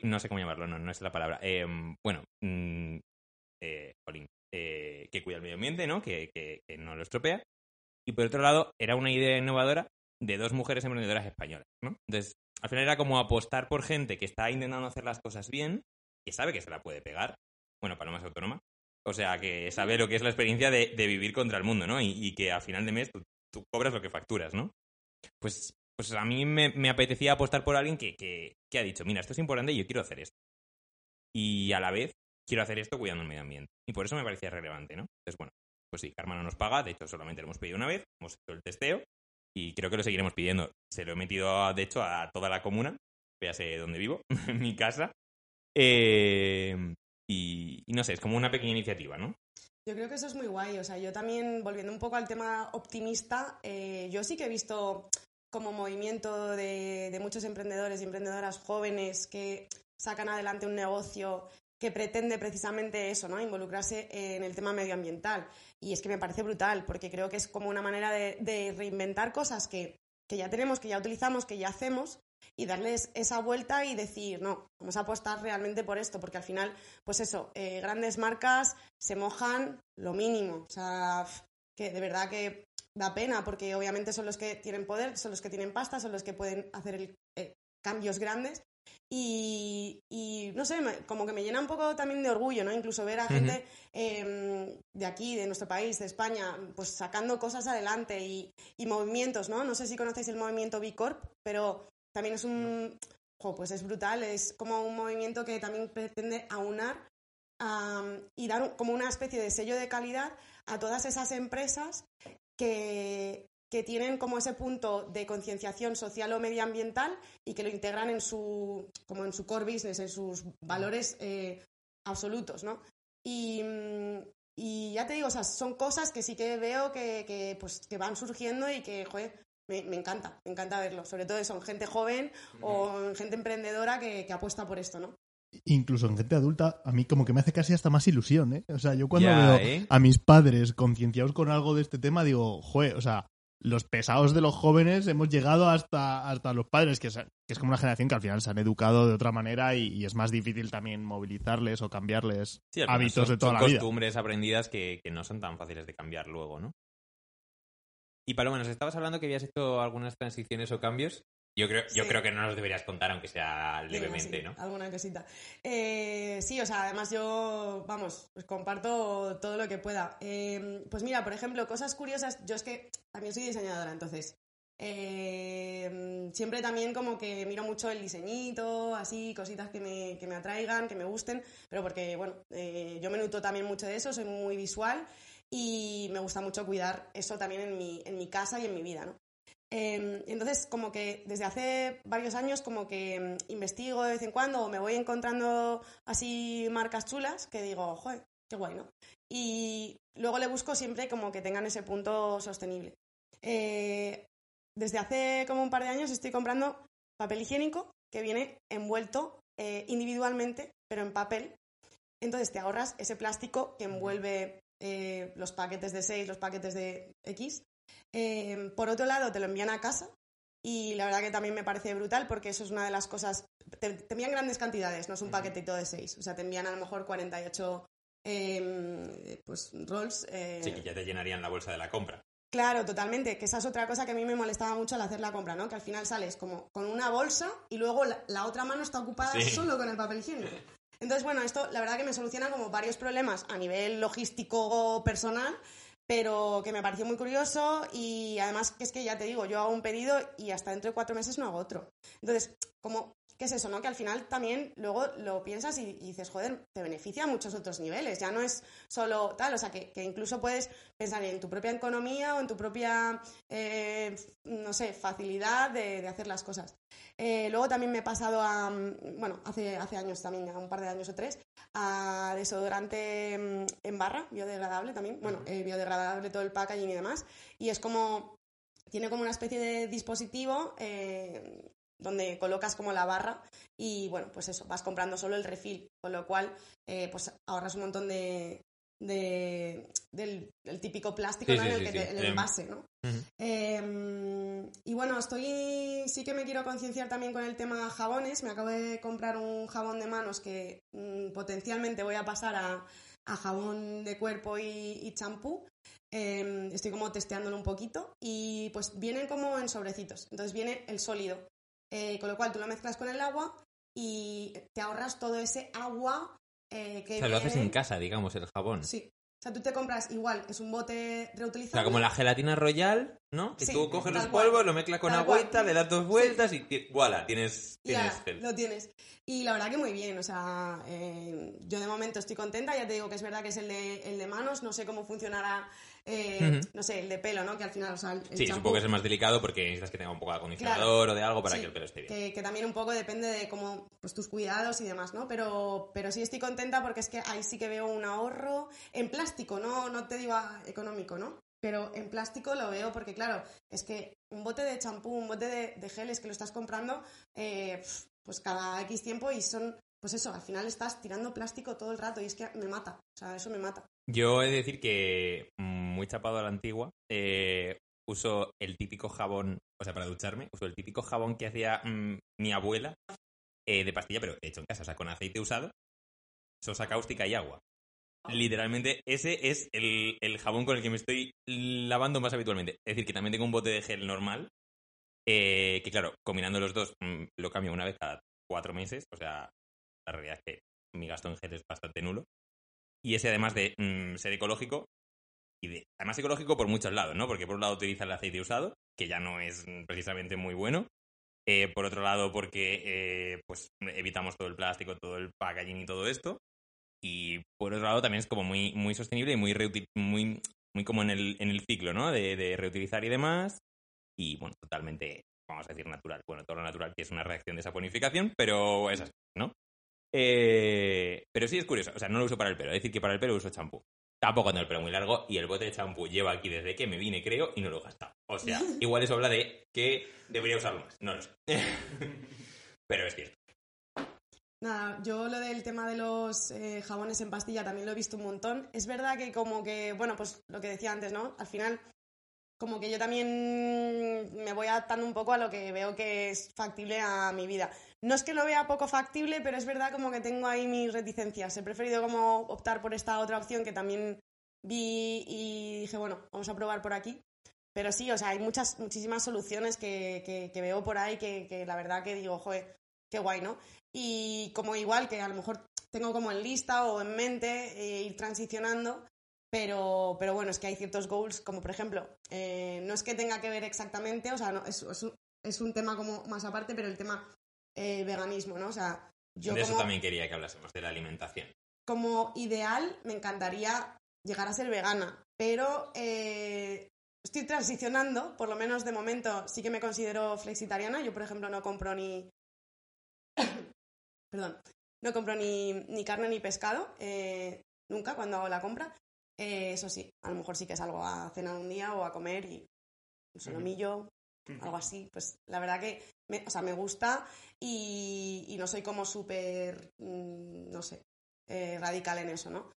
[SPEAKER 1] no sé cómo llamarlo, no, no es la palabra. Eh, bueno, mm, eh, eh, que cuida el medio ambiente, ¿no? Que, que, no lo estropea. Y por otro lado, era una idea innovadora de dos mujeres emprendedoras españolas, ¿no? Entonces, al final era como apostar por gente que está intentando hacer las cosas bien, que sabe que se la puede pegar. Bueno, Paloma es autónoma. O sea, que sabe lo que es la experiencia de, vivir contra el mundo, ¿no? Y, que a final de mes tú, cobras lo que facturas, ¿no? Pues, pues a mí me, apetecía apostar por alguien que, que, que, ha dicho, mira, esto es importante y yo quiero hacer esto. Y a la vez quiero hacer esto cuidando el medio ambiente. Y por eso me parecía relevante, ¿no? Entonces, bueno, pues sí, Karma no nos paga, de hecho solamente lo hemos pedido una vez, hemos hecho el testeo y creo que lo seguiremos pidiendo. Se lo he metido, de hecho, a toda la comuna, sé dónde vivo, [laughs] en mi casa. Eh, y, no sé, es como una pequeña iniciativa, ¿no?
[SPEAKER 3] Yo creo que eso es muy guay. O sea, yo también, volviendo un poco al tema optimista, eh, yo sí que he visto como movimiento de, muchos emprendedores y emprendedoras jóvenes que sacan adelante un negocio que pretende precisamente eso, ¿no? Involucrarse en el tema medioambiental. Y es que me parece brutal, porque creo que es como una manera de, reinventar cosas que, ya tenemos, que ya utilizamos, que ya hacemos, y darles esa vuelta y decir, no, vamos a apostar realmente por esto, porque al final, pues eso, eh, grandes marcas se mojan lo mínimo. O sea, que de verdad que da pena, porque obviamente son los que tienen poder, son los que tienen pasta, son los que pueden hacer eh, cambios grandes y, no sé, como que me llena un poco también de orgullo, ¿no? Incluso ver a gente em, de aquí, de nuestro país, de España, pues sacando cosas adelante y, movimientos, ¿no? No sé si conocéis el movimiento B Corp, pero también es un... pues es brutal, es como un movimiento que también pretende aunar y dar como una especie de sello de calidad a todas esas empresas que, que tienen como ese punto de concienciación social o medioambiental y que lo integran en su, como en su core business, en sus valores eh, absolutos, ¿no? Y, ya te digo, o sea, son cosas que sí que veo que, pues, que van surgiendo y que, joder, me, encanta, me encanta verlo. Sobre todo son gente joven o gente emprendedora que, apuesta por esto, ¿no?
[SPEAKER 2] Incluso en gente adulta, a mí como que me hace casi hasta más ilusión, ¿eh? O sea, yo cuando veo ¿eh? a mis padres concienciados con algo de este tema, digo, joder, o sea, los pesados de los jóvenes hemos llegado hasta, hasta los padres, que es, que es como una generación que al final se han educado de otra manera y, es más difícil también movilizarles o cambiarles hábitos de toda la vida.
[SPEAKER 1] costumbres aprendidas que, que, no son tan fáciles de cambiar luego, ¿no? Y Paloma, nos estabas hablando que habías hecho algunas transiciones o cambios yo creo, yo creo que no nos deberías contar, aunque sea levemente, ¿no?
[SPEAKER 3] Alguna cosita. Eh, sí, o sea, además yo, vamos, pues comparto todo lo que pueda. Eh, pues mira, por ejemplo, cosas curiosas, yo es que también soy diseñadora, entonces eh, siempre también como que miro mucho el diseñito, así, cositas que me, que me atraigan, que me gusten, pero porque, bueno, yo me nutro también mucho de eso, soy muy visual y me gusta mucho cuidar eso también en mi, en mi casa y en mi vida, ¿no? Em, entonces, como que desde hace varios años, como que em, investigo de vez en cuando o me voy encontrando así marcas chulas que digo, joder, qué guay, ¿no? Y luego le busco siempre como que tengan ese punto sostenible. Eh, desde hace como un par de años estoy comprando papel higiénico que viene envuelto eh, individualmente, pero en papel. Entonces te ahorras ese plástico que envuelve eh, los paquetes de 6, los paquetes de X Em, por otro lado, te lo envían a casa y la verdad que también me parece brutal porque eso es una de las cosas. Te, envían grandes cantidades, no es un paquetito de seis. O sea, te envían a lo mejor 48 eh, pues, rolls.
[SPEAKER 1] Eh, sí, que ya te llenarían la bolsa de la compra.
[SPEAKER 3] Claro, totalmente. Que esa es otra cosa que a mí me molestaba mucho al hacer la compra, ¿no? Que al final sales como con una bolsa y luego la, otra mano está ocupada solo con el papel higiénico. Entonces, bueno, esto la verdad que me soluciona como varios problemas a nivel logístico personal pero que me pareció muy curioso y además que es que ya te digo, yo hago un pedido y hasta dentro de cuatro meses no hago otro. Entonces, como, ¿qué es eso, no? Que al final también luego lo piensas y, dices, joder, te beneficia a muchos otros niveles, ya no es solo tal, o sea, que, incluso puedes pensar en tu propia economía o en tu propia, eh, no sé, facilidad de, hacer las cosas. Eh, luego también me he pasado a, bueno, hace, hace años también, un par de años o tres, a desodorante mm, en barra, biodegradable también, bueno, eh, biodegradable todo el packaging y demás, y es como, tiene como una especie de dispositivo eh, donde colocas como la barra y bueno, pues eso, vas comprando solo el refil, con lo cual eh, pues ahorras un montón de, de del, del típico plástico
[SPEAKER 1] Sí,
[SPEAKER 3] ¿no?
[SPEAKER 1] sí,
[SPEAKER 3] en el, que
[SPEAKER 1] sí.
[SPEAKER 3] te- el
[SPEAKER 1] Em.
[SPEAKER 3] envase, ¿no? Eh, y bueno, estoy sí que me quiero concienciar también con el tema jabones. Me acabo de comprar un jabón de manos que mm, potencialmente voy a pasar a, a jabón de cuerpo y, y champú. Eh, estoy como testeándolo un poquito y pues vienen como en sobrecitos. Entonces viene el sólido, Eh, con lo cual tú lo mezclas con el agua y te ahorras todo ese agua eh, que
[SPEAKER 1] O sea, lo haces en casa, digamos, el jabón.
[SPEAKER 3] Sí. O sea, tú te compras igual, es un bote
[SPEAKER 1] O
[SPEAKER 3] reutilizable.
[SPEAKER 1] sea, como la gelatina royal, ¿no? Que
[SPEAKER 3] Sí,
[SPEAKER 1] tú coges los
[SPEAKER 3] cual.
[SPEAKER 1] polvos, lo mezclas con
[SPEAKER 3] Tal cual.
[SPEAKER 1] agüita, le das dos vueltas y ¡voilà! Tienes, tienes gel.
[SPEAKER 3] lo tienes. Y la verdad que muy bien, o sea, eh, yo de momento estoy contenta, ya te digo que es verdad que es el de, el de manos, no sé cómo funcionará, eh, no sé, el de pelo, ¿no? Que al final, o sea, el,
[SPEAKER 1] Sí,
[SPEAKER 3] champú-
[SPEAKER 1] supongo que es el más delicado porque necesitas que tenga un poco de acondicionador o de algo para
[SPEAKER 3] Sí,
[SPEAKER 1] que el pelo esté bien.
[SPEAKER 3] Que, que también un poco depende de cómo, pues tus cuidados y demás, ¿no? Pero, pero sí estoy contenta porque es que ahí sí que veo un ahorro en plástico, no, no te digo ah, económico, ¿no? Pero en plástico lo veo porque, claro, es que un bote de champú, un bote de, de gel es que lo estás comprando eh, pues cada X tiempo y son, pues eso, al final estás tirando plástico todo el rato y es que me mata, o sea, eso me mata.
[SPEAKER 1] Yo he de decir que, mm, muy chapado a la antigua, eh, uso el típico jabón, o sea, para ducharme, uso el típico jabón que hacía mm, mi abuela eh, de pastilla, pero hecho en casa, o sea, con aceite usado, sosa cáustica y agua. Literalmente, ese es el, el jabón con el que me estoy lavando más habitualmente. Es decir, que también tengo un bote de gel normal, eh, que claro, combinando los dos, mm, lo cambio una vez cada cuatro meses, o sea, la realidad es que mi gasto en gel es bastante nulo. Y ese además de mm, ser ecológico, y de, además ecológico por muchos lados, ¿no? Porque por un lado utiliza el aceite usado, que ya no es mm, precisamente muy bueno. Eh, por otro lado, porque eh, pues evitamos todo el plástico, todo el packaging y todo esto. Y por otro lado, también es como muy, muy sostenible y muy, muy, muy como en el, en el ciclo, ¿no? De, reutilizar y demás. Y bueno, totalmente, vamos a decir, natural. Bueno, todo lo natural que es una reacción de saponificación, pero es así, ¿no? Eh, pero sí es curioso, o sea, no lo uso para el pelo, es decir, que para el pelo uso champú. Tampoco tengo el pelo muy largo y el bote de champú lleva aquí desde que me vine, creo, y no lo he gastado. O sea, [laughs] igual eso habla de que debería usarlo más, no lo sé. [laughs] pero es cierto.
[SPEAKER 3] Nada, yo lo del tema de los eh, jabones en pastilla también lo he visto un montón. Es verdad que como que, bueno, pues lo que decía antes, ¿no? Al final, como que yo también me voy adaptando un poco a lo que veo que es factible a mi vida. No es que lo vea poco factible, pero es verdad como que tengo ahí mis reticencias. He preferido como optar por esta otra opción que también vi y dije, bueno, vamos a probar por aquí. Pero sí, o sea, hay muchas, muchísimas soluciones que, que- veo por ahí que, que la verdad que digo, joder, qué guay, ¿no? Y como igual que a lo mejor tengo como en lista o en mente eh, ir transicionando, pero, pero bueno, es que hay ciertos goals, como por ejemplo, eh, no es que tenga que ver exactamente, o sea, no, es, es un, es un tema como más aparte, pero el tema eh, veganismo, ¿no? O sea, yo
[SPEAKER 1] de eso
[SPEAKER 3] como,
[SPEAKER 1] también quería que hablásemos, de la alimentación.
[SPEAKER 3] como ideal me encantaría llegar a ser vegana, pero eh, estoy transicionando, por lo menos de momento sí que me considero flexitariana. Yo, por ejemplo, no compro ni... [coughs] Perdón, no compro ni, ni carne ni pescado, eh, nunca cuando hago la compra. Eh, eso sí, a lo mejor sí que salgo a cenar un día o a comer y un solomillo, algo así. Pues la verdad que me, o sea, me gusta y, no soy como súper, mm, no sé, eh, radical en eso, ¿no?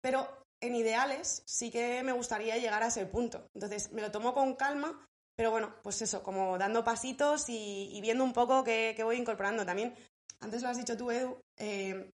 [SPEAKER 3] Pero en ideales sí que me gustaría llegar a ese punto. Entonces me lo tomo con calma, pero bueno, pues eso, como dando pasitos y, y viendo un poco qué, qué voy incorporando también. Antes lo has dicho tú, Edu, eh,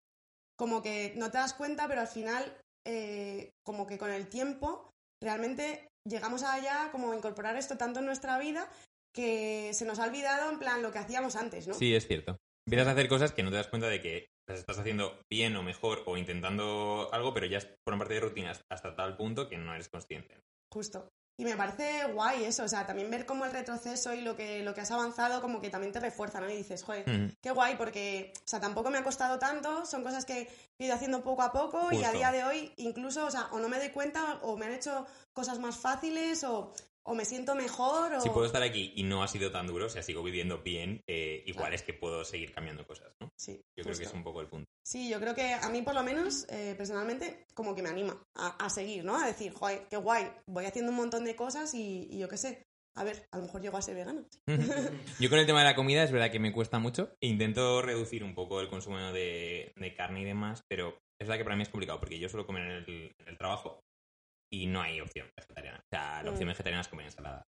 [SPEAKER 3] como que no te das cuenta, pero al final, eh, como que con el tiempo, realmente llegamos allá como a incorporar esto tanto en nuestra vida que se nos ha olvidado en plan lo que hacíamos antes, ¿no?
[SPEAKER 1] Sí, es cierto. Empiezas a hacer cosas que no te das cuenta de que las estás haciendo bien o mejor o intentando algo, pero ya forman parte de rutinas hasta tal punto que no eres consciente.
[SPEAKER 3] Justo. Y me parece guay eso, o sea, también ver cómo el retroceso y lo que, lo que has avanzado como que también te refuerza, ¿no? Y dices, joder, qué guay, porque, o sea, tampoco me ha costado tanto, son cosas que he ido haciendo poco a poco y a día de hoy incluso, o sea, o no me doy cuenta o me han hecho cosas más fáciles o o me siento mejor o...
[SPEAKER 1] Si puedo estar aquí y no ha sido tan duro, o sea, sigo viviendo bien, eh, igual
[SPEAKER 3] Claro.
[SPEAKER 1] es que puedo seguir cambiando cosas, ¿no?
[SPEAKER 3] Sí,
[SPEAKER 1] Yo creo que es un poco el punto.
[SPEAKER 3] Sí, yo creo que a mí por lo menos, eh, personalmente, como que me anima a, a seguir, ¿no? A decir, joder, qué guay, voy haciendo un montón de cosas y, y yo qué sé, a ver, a lo mejor llego a ser vegana. [laughs]
[SPEAKER 1] Yo con el tema de la comida es verdad que me cuesta mucho. Intento reducir un poco el consumo de, de carne y demás, pero es verdad que para mí es complicado porque yo suelo comer en el, en el trabajo y no hay opción vegetariana. O sea, la opción
[SPEAKER 3] Mm.
[SPEAKER 1] vegetariana es comer ensalada.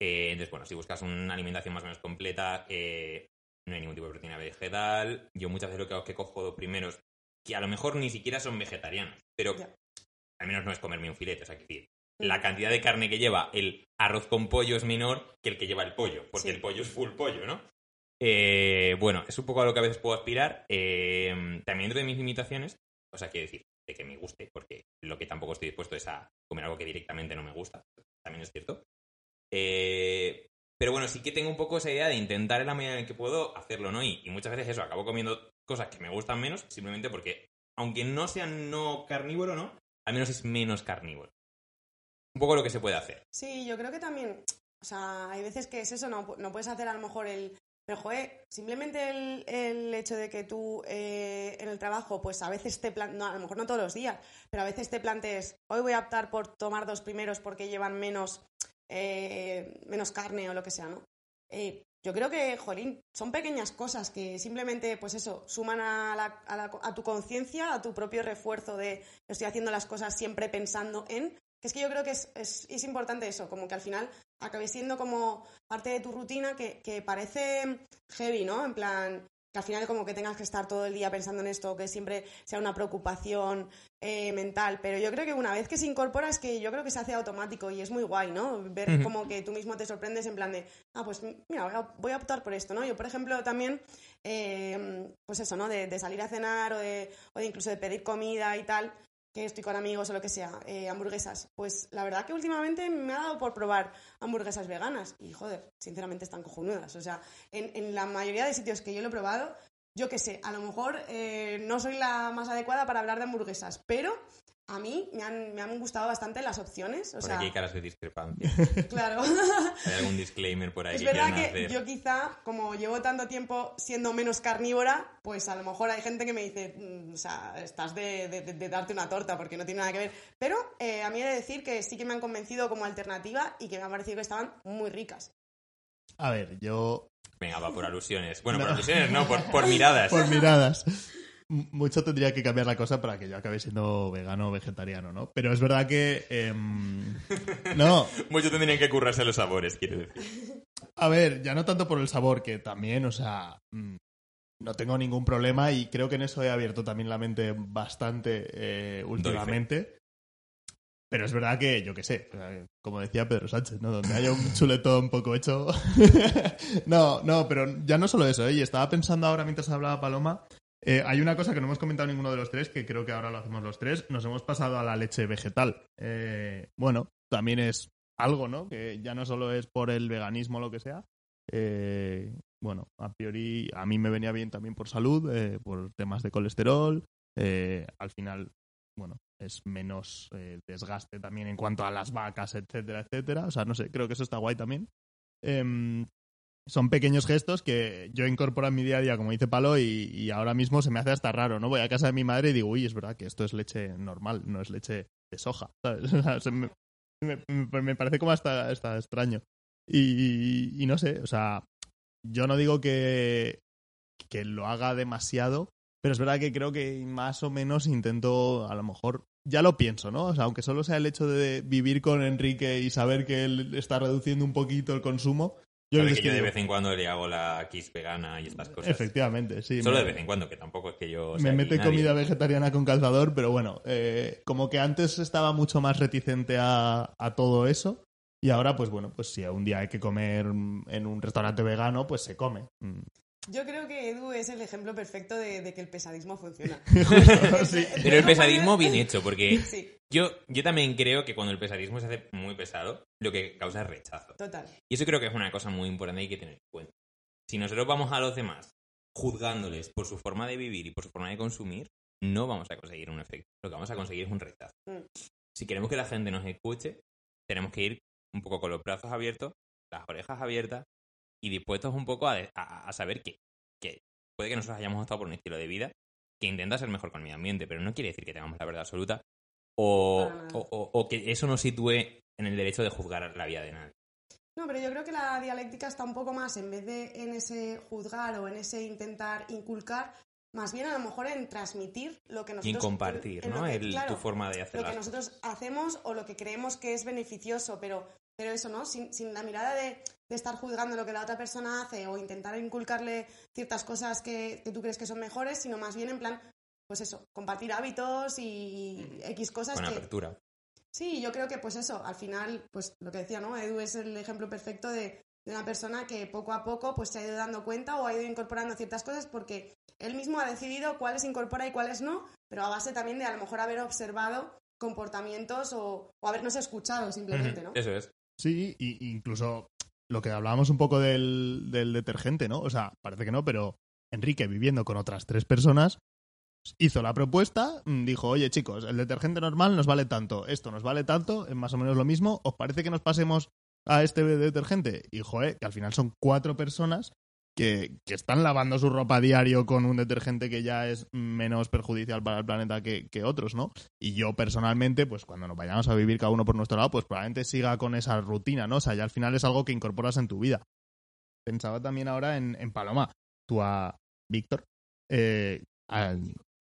[SPEAKER 1] Eh, entonces, bueno, si buscas una alimentación más o menos completa, eh, no hay ningún tipo de proteína vegetal. Yo muchas veces lo que hago es que cojo dos primeros que a lo mejor ni siquiera son vegetarianos, pero al menos no es comerme un filete, o sea, que decir, la cantidad de carne que lleva el arroz con pollo es menor que el que lleva el pollo, porque
[SPEAKER 3] Sí.
[SPEAKER 1] el pollo es full pollo, ¿no? Eh, bueno, es un poco a lo que a veces puedo aspirar. Eh, también dentro de mis limitaciones, o sea, quiero decir, de que me guste, porque lo que tampoco estoy dispuesto es a comer algo que directamente no me gusta, también es cierto. Eh, pero bueno, sí que tengo un poco esa idea de intentar en la medida en que puedo hacerlo, ¿no? Y, y muchas veces eso, acabo comiendo cosas que me gustan menos, simplemente porque, aunque no sea no carnívoro, ¿no? Al menos es menos carnívoro. Un poco lo que se puede hacer.
[SPEAKER 3] Sí, yo creo que también, o sea, hay veces que es eso, no, no puedes hacer a lo mejor el... Pero, joder, simplemente el, el hecho de que tú eh, en el trabajo, pues a veces te plan... no, a lo mejor no todos los días, pero a veces te plantees, hoy voy a optar por tomar dos primeros porque llevan menos, eh, menos carne o lo que sea, ¿no? Eh, yo creo que, jolín, son pequeñas cosas que simplemente, pues eso, suman a, la- a la- a tu conciencia, a tu propio refuerzo de estoy haciendo las cosas siempre pensando en, que es que yo creo que es, es, es importante eso, como que al final acabe siendo como parte de tu rutina que, que parece heavy, ¿no? En plan, que al final como que tengas que estar todo el día pensando en esto, que siempre sea una preocupación eh, mental, pero yo creo que una vez que se incorpora es que yo creo que se hace automático y es muy guay, ¿no? Ver como que tú mismo te sorprendes en plan de, ah, pues mira, voy a, voy a optar por esto, ¿no? Yo, por ejemplo, también, eh, pues eso, ¿no? De, de salir a cenar o de, o de incluso de pedir comida y tal, que estoy con amigos o lo que sea, eh, hamburguesas. Pues la verdad que últimamente me ha dado por probar hamburguesas veganas y, joder, sinceramente están cojonudas. O sea, en, en la mayoría de sitios que yo lo he probado, yo qué sé, a lo mejor eh, no soy la más adecuada para hablar de hamburguesas, pero a mí me han, me han gustado bastante las opciones. O
[SPEAKER 1] Por
[SPEAKER 3] sea,
[SPEAKER 1] aquí hay caras de discrepancia. [laughs]
[SPEAKER 3] claro.
[SPEAKER 1] ¿Hay algún disclaimer por ahí
[SPEAKER 3] Es verdad que
[SPEAKER 1] hacer?
[SPEAKER 3] yo quizá, como llevo tanto tiempo siendo menos carnívora, pues a lo mejor hay gente que me dice, "Mm, o sea, estás de, de- de- de darte una torta porque no tiene nada que ver. Pero eh, a mí he de decir que sí que me han convencido como alternativa y que me ha parecido que estaban muy ricas.
[SPEAKER 2] A ver, yo
[SPEAKER 1] Venga, va por alusiones. Bueno,
[SPEAKER 2] No.
[SPEAKER 1] por alusiones no, por, por miradas. [laughs]
[SPEAKER 2] por miradas. Mucho tendría que cambiar la cosa para que yo acabe siendo vegano o vegetariano, ¿no? Pero es verdad que... em, [laughs] no,
[SPEAKER 1] Mucho tendrían que currarse los sabores, quiero decir.
[SPEAKER 2] a ver, ya no tanto por el sabor, que también, o sea, mm, no tengo ningún problema y creo que en eso he abierto también la mente bastante eh, últimamente. Pero es verdad que, yo qué sé, como decía Pedro Sánchez, ¿no? Donde haya un [laughs] chuletón poco hecho. [laughs] no, no, pero ya no solo eso, ¿eh? Y estaba pensando ahora mientras hablaba Paloma. Eh, hay una cosa que no hemos comentado ninguno de los tres, que creo que ahora lo hacemos los tres. Nos hemos pasado a la leche vegetal. Eh, bueno, también es algo, ¿no? Que ya no solo es por el veganismo o lo que sea. Eh, bueno, a priori a mí me venía bien también por salud, por temas de colesterol. al final, bueno, es menos desgaste también en cuanto a las vacas, etcétera, etcétera. O sea, no sé, creo que eso está guay también. Son pequeños gestos que yo incorporo en mi día a día, como dice Palo, y, ahora mismo se me hace hasta raro, ¿no? Voy a casa de mi madre y digo, uy, es verdad que esto es leche normal, no es leche de soja, [laughs] me, parece como hasta, hasta extraño. Y, y no sé, o sea, yo no digo que, que lo haga demasiado, pero es verdad que creo que más o menos intento, a lo mejor, ya lo pienso, ¿no? O sea, aunque solo sea el hecho de vivir con Enrique y saber que él está reduciendo un poquito el consumo, yo
[SPEAKER 1] Sabe que yo de vez en cuando le hago la kiss vegana y estas cosas.
[SPEAKER 2] efectivamente, sí.
[SPEAKER 1] Solo
[SPEAKER 2] me-
[SPEAKER 1] de vez en cuando, que tampoco es que yo.
[SPEAKER 2] me
[SPEAKER 1] sea
[SPEAKER 2] mete
[SPEAKER 1] nadie.
[SPEAKER 2] comida vegetariana con calzador, pero bueno, eh, como que antes estaba mucho más reticente a, a todo eso. Y ahora, pues bueno, pues si un día hay que comer mm, en un restaurante vegano, pues se come.
[SPEAKER 3] Yo creo que Edu es el ejemplo perfecto de, de que el pesadismo funciona. [laughs]
[SPEAKER 2] Sí. [laughs]
[SPEAKER 1] Pero el pesadismo bien [laughs] hecho, porque
[SPEAKER 3] Sí,
[SPEAKER 1] yo, yo también creo que cuando el pesadismo se hace muy pesado, lo que causa es rechazo.
[SPEAKER 3] total.
[SPEAKER 1] Y eso creo que es una cosa muy importante y hay que tener en cuenta. Si nosotros vamos a los demás juzgándoles por su forma de vivir y por su forma de consumir, no vamos a conseguir un efecto. Lo que vamos a conseguir es un rechazo.
[SPEAKER 3] Mm.
[SPEAKER 1] Si queremos que la gente nos escuche, tenemos que ir un poco con los brazos abiertos, las orejas abiertas y dispuestos un poco a, a- a saber que, que puede que nosotros hayamos optado por un estilo de vida que intenta ser mejor con el medio ambiente, pero no quiere decir que tengamos la verdad absoluta o,
[SPEAKER 3] nada.
[SPEAKER 1] o- o- o que eso nos sitúe en el derecho de juzgar la vida de nadie.
[SPEAKER 3] No, pero yo creo que la dialéctica está un poco más, en vez de en ese juzgar o en ese intentar inculcar, más bien a lo mejor en transmitir lo que
[SPEAKER 1] Y
[SPEAKER 3] nosotros...
[SPEAKER 1] en compartir,
[SPEAKER 3] en lo
[SPEAKER 1] ¿no?
[SPEAKER 3] que-
[SPEAKER 1] El-
[SPEAKER 3] claro,
[SPEAKER 1] tu forma de hacer
[SPEAKER 3] lo que nosotros hacemos o lo que creemos que es beneficioso, pero, pero eso, ¿no? Sin, sin la mirada de, de estar juzgando lo que la otra persona hace o intentar inculcarle ciertas cosas que, que tú crees que son mejores, sino más bien en plan, pues eso, compartir hábitos y X cosas
[SPEAKER 1] Con
[SPEAKER 3] que...
[SPEAKER 1] apertura.
[SPEAKER 3] Sí, yo creo que pues eso, al final, pues lo que decía, ¿no? Edu es el ejemplo perfecto de, de una persona que poco a poco pues se ha ido dando cuenta o ha ido incorporando ciertas cosas porque él mismo ha decidido cuáles incorpora y cuáles no, pero a base también de a lo mejor haber observado comportamientos o, o habernos escuchado simplemente, ¿no?
[SPEAKER 1] Eso es.
[SPEAKER 2] Sí, y incluso lo que hablábamos un poco del, del detergente, ¿no? O sea, parece que no, pero Enrique, viviendo con otras tres personas, hizo la propuesta, mm, dijo, oye chicos, el detergente normal nos vale tanto, esto nos vale tanto, es más o menos lo mismo, ¿os parece que nos pasemos a este detergente? Y joder, que al final son cuatro personas que, están lavando su ropa a diario con un detergente que ya es menos perjudicial para el planeta que, otros, ¿no? Y yo personalmente, pues cuando nos vayamos a vivir cada uno por nuestro lado, pues probablemente siga con esa rutina, ¿no? O sea, ya al final es algo que incorporas en tu vida. Pensaba también ahora en, Paloma, tú a Víctor, eh,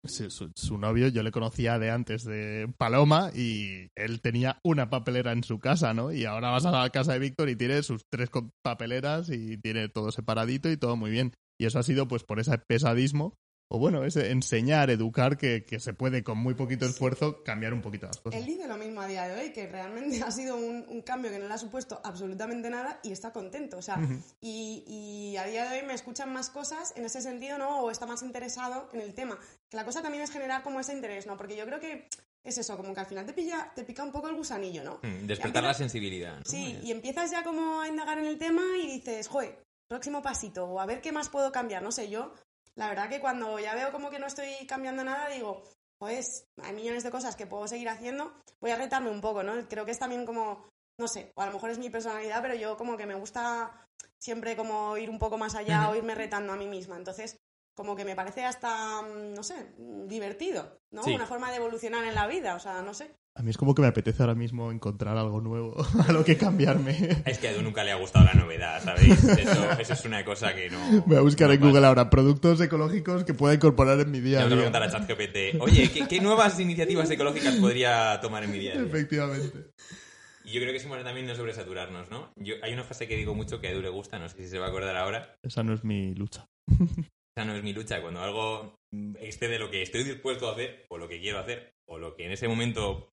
[SPEAKER 2] su, novio, yo le conocía de antes de Paloma y él tenía una papelera en su casa, ¿no? Y ahora vas a la casa de Víctor y tiene sus tres papeleras y tiene todo separadito y todo muy bien. Y eso ha sido pues por ese pesadismo, o bueno, ese enseñar, educar, que, que se puede con muy poquito esfuerzo cambiar un poquito las cosas.
[SPEAKER 3] Él dice lo mismo a día de hoy, que realmente [laughs] ha sido un, un cambio que no le ha supuesto absolutamente nada y está contento. O sea, y, y a día de hoy me escuchan más cosas en ese sentido, ¿no? O está más interesado en el tema. Que la cosa también es generar como ese interés, ¿no? Porque yo creo que es eso, como que al final te pilla, te pica un poco el gusanillo, ¿no?
[SPEAKER 1] Mm, Despertar la sensibilidad. ¿no?
[SPEAKER 3] Sí,
[SPEAKER 1] Es-
[SPEAKER 3] y empiezas ya como a indagar en el tema y dices, joder, próximo pasito, o a ver qué más puedo cambiar, no sé, yo, la verdad que cuando ya veo como que no estoy cambiando nada, digo, pues hay millones de cosas que puedo seguir haciendo, voy a retarme un poco, ¿no? Creo que es también como, no sé, o a lo mejor es mi personalidad, pero yo como que me gusta siempre como ir un poco más allá o irme retando a mí misma, entonces como que me parece hasta, mm, no sé, divertido, ¿no?
[SPEAKER 1] Sí.
[SPEAKER 3] Una forma de evolucionar en la vida, o sea, no sé.
[SPEAKER 2] A mí es como que me apetece ahora mismo encontrar algo nuevo [laughs] a lo que cambiarme.
[SPEAKER 1] Es que a Edu nunca le ha gustado la novedad, ¿sabéis? [laughs] Eso, eso es una cosa que no.
[SPEAKER 2] Voy a buscar
[SPEAKER 1] no
[SPEAKER 2] en
[SPEAKER 1] pasa.
[SPEAKER 2] Google ahora productos ecológicos que pueda incorporar en mi día a día.
[SPEAKER 1] preguntar a ChatGPT, oye, ¿qué, qué nuevas iniciativas ecológicas podría tomar en mi día a día?
[SPEAKER 2] Efectivamente.
[SPEAKER 1] Y yo creo que es importante también no sobresaturarnos, ¿no? Yo, hay una frase que digo mucho que a Edu le gusta, no sé si se va a acordar ahora.
[SPEAKER 2] Esa no es mi lucha. [laughs]
[SPEAKER 1] Esa no es mi lucha. Cuando algo excede lo que estoy dispuesto a hacer, o lo que quiero hacer, o lo que en ese momento,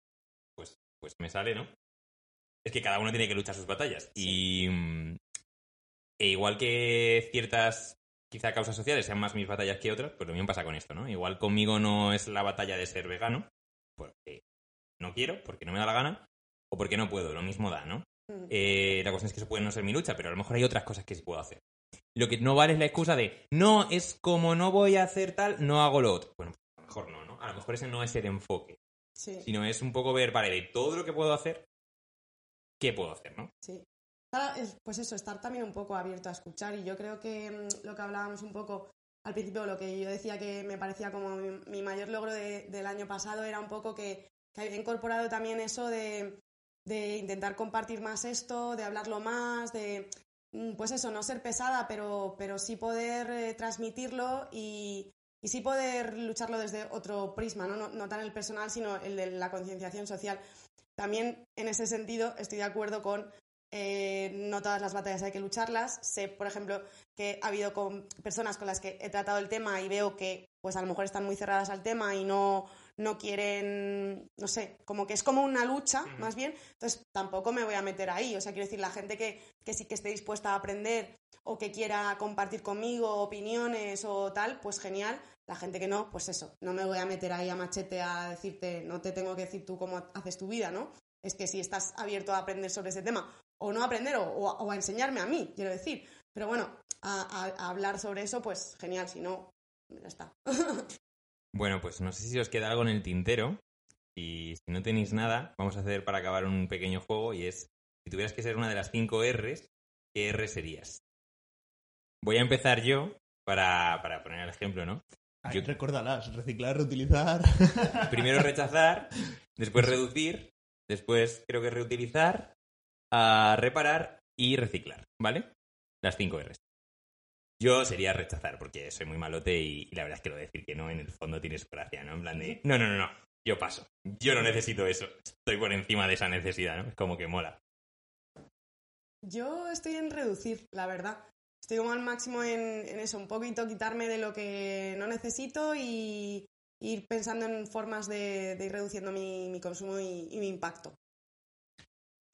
[SPEAKER 1] pues, pues me sale, ¿no? Es que cada uno tiene que luchar sus batallas. Y. mm, E igual que ciertas, quizá causas sociales sean más mis batallas que otras, pues lo mismo pasa con esto, ¿no? Igual conmigo no es la batalla de ser vegano, porque no quiero, porque no me da la gana, o porque no puedo, lo mismo da, ¿no?
[SPEAKER 3] Mm.
[SPEAKER 1] Eh, la cuestión es que eso puede no ser mi lucha, pero a lo mejor hay otras cosas que sí puedo hacer. Lo que no vale es la excusa de, no, es como no voy a hacer tal, no hago lo otro. Bueno, a lo mejor no, ¿no? A lo mejor ese no es el enfoque,
[SPEAKER 3] Sí.
[SPEAKER 1] sino es un poco ver, vale, de todo lo que puedo hacer, ¿qué puedo hacer, no?
[SPEAKER 3] Sí. Pues eso, estar también un poco abierto a escuchar. Y yo creo que mm, lo que hablábamos un poco al principio, lo que yo decía que me parecía como mi, mi mayor logro de- del año pasado era un poco que, que había incorporado también eso de, de intentar compartir más esto, de hablarlo más, de, pues eso, no ser pesada, pero, pero sí poder eh, transmitirlo y, y sí poder lucharlo desde otro prisma, ¿no? No, no tan el personal, sino el de la concienciación social. También en ese sentido estoy de acuerdo con eh, no todas las batallas hay que lucharlas. Sé, por ejemplo, que ha habido con personas con las que he tratado el tema y veo que pues a lo mejor están muy cerradas al tema y no, no quieren, no sé, como que es como una lucha, más bien. Entonces tampoco me voy a meter ahí. O sea, quiero decir, la gente que, que sí que esté dispuesta a aprender o que quiera compartir conmigo opiniones o tal, pues genial. La gente que no, pues eso, no me voy a meter ahí a machete a decirte, no te tengo que decir tú cómo haces tu vida, ¿no? Es que si estás abierto a aprender sobre ese tema, o no aprender, o, o a, o a enseñarme a mí, quiero decir. Pero bueno, a, a- a hablar sobre eso, pues genial, si no, ya está. [laughs]
[SPEAKER 1] Bueno, pues no sé si os queda algo en el tintero. Y si no tenéis nada, vamos a hacer para acabar un pequeño juego y es si tuvieras que ser una de las cinco R's, ¿qué R serías? Voy a empezar yo para, para poner el ejemplo, ¿no?
[SPEAKER 2] Ay, recuérdalas, reciclar, reutilizar. [laughs] [laughs]
[SPEAKER 1] Primero rechazar, después reducir, después creo que reutilizar, a reparar y reciclar, ¿vale? Las cinco R's. Yo sería rechazar, porque soy muy malote y, la verdad es que lo de decir que no, en el fondo tienes gracia, ¿no? En plan de, no, no, no, no, yo paso. Yo no necesito eso. Estoy por encima de esa necesidad, ¿no? Es como que mola.
[SPEAKER 3] Yo estoy en reducir, la verdad. Estoy como al máximo en, en eso, un poquito quitarme de lo que no necesito y ir pensando en formas de, ir reduciendo mi, consumo y mi impacto.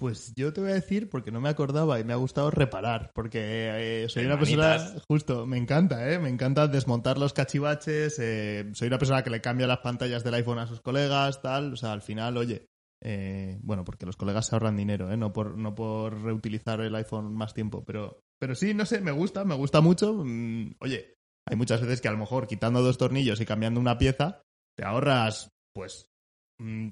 [SPEAKER 2] Pues yo te voy a decir, porque no me acordaba y me ha gustado reparar, porque eh, soy una persona, justo, me encanta, ¿eh? Me encanta desmontar los cachivaches, eh, soy una persona que le cambia las pantallas del iPhone a sus colegas, tal, o sea, al final, oye, eh, bueno, porque los colegas se ahorran dinero, ¿eh? No por, no por reutilizar el iPhone más tiempo, pero, pero sí, no sé, me gusta, me gusta mucho. Mm, oye, hay muchas veces que a lo mejor quitando dos tornillos y cambiando una pieza, te ahorras, pues,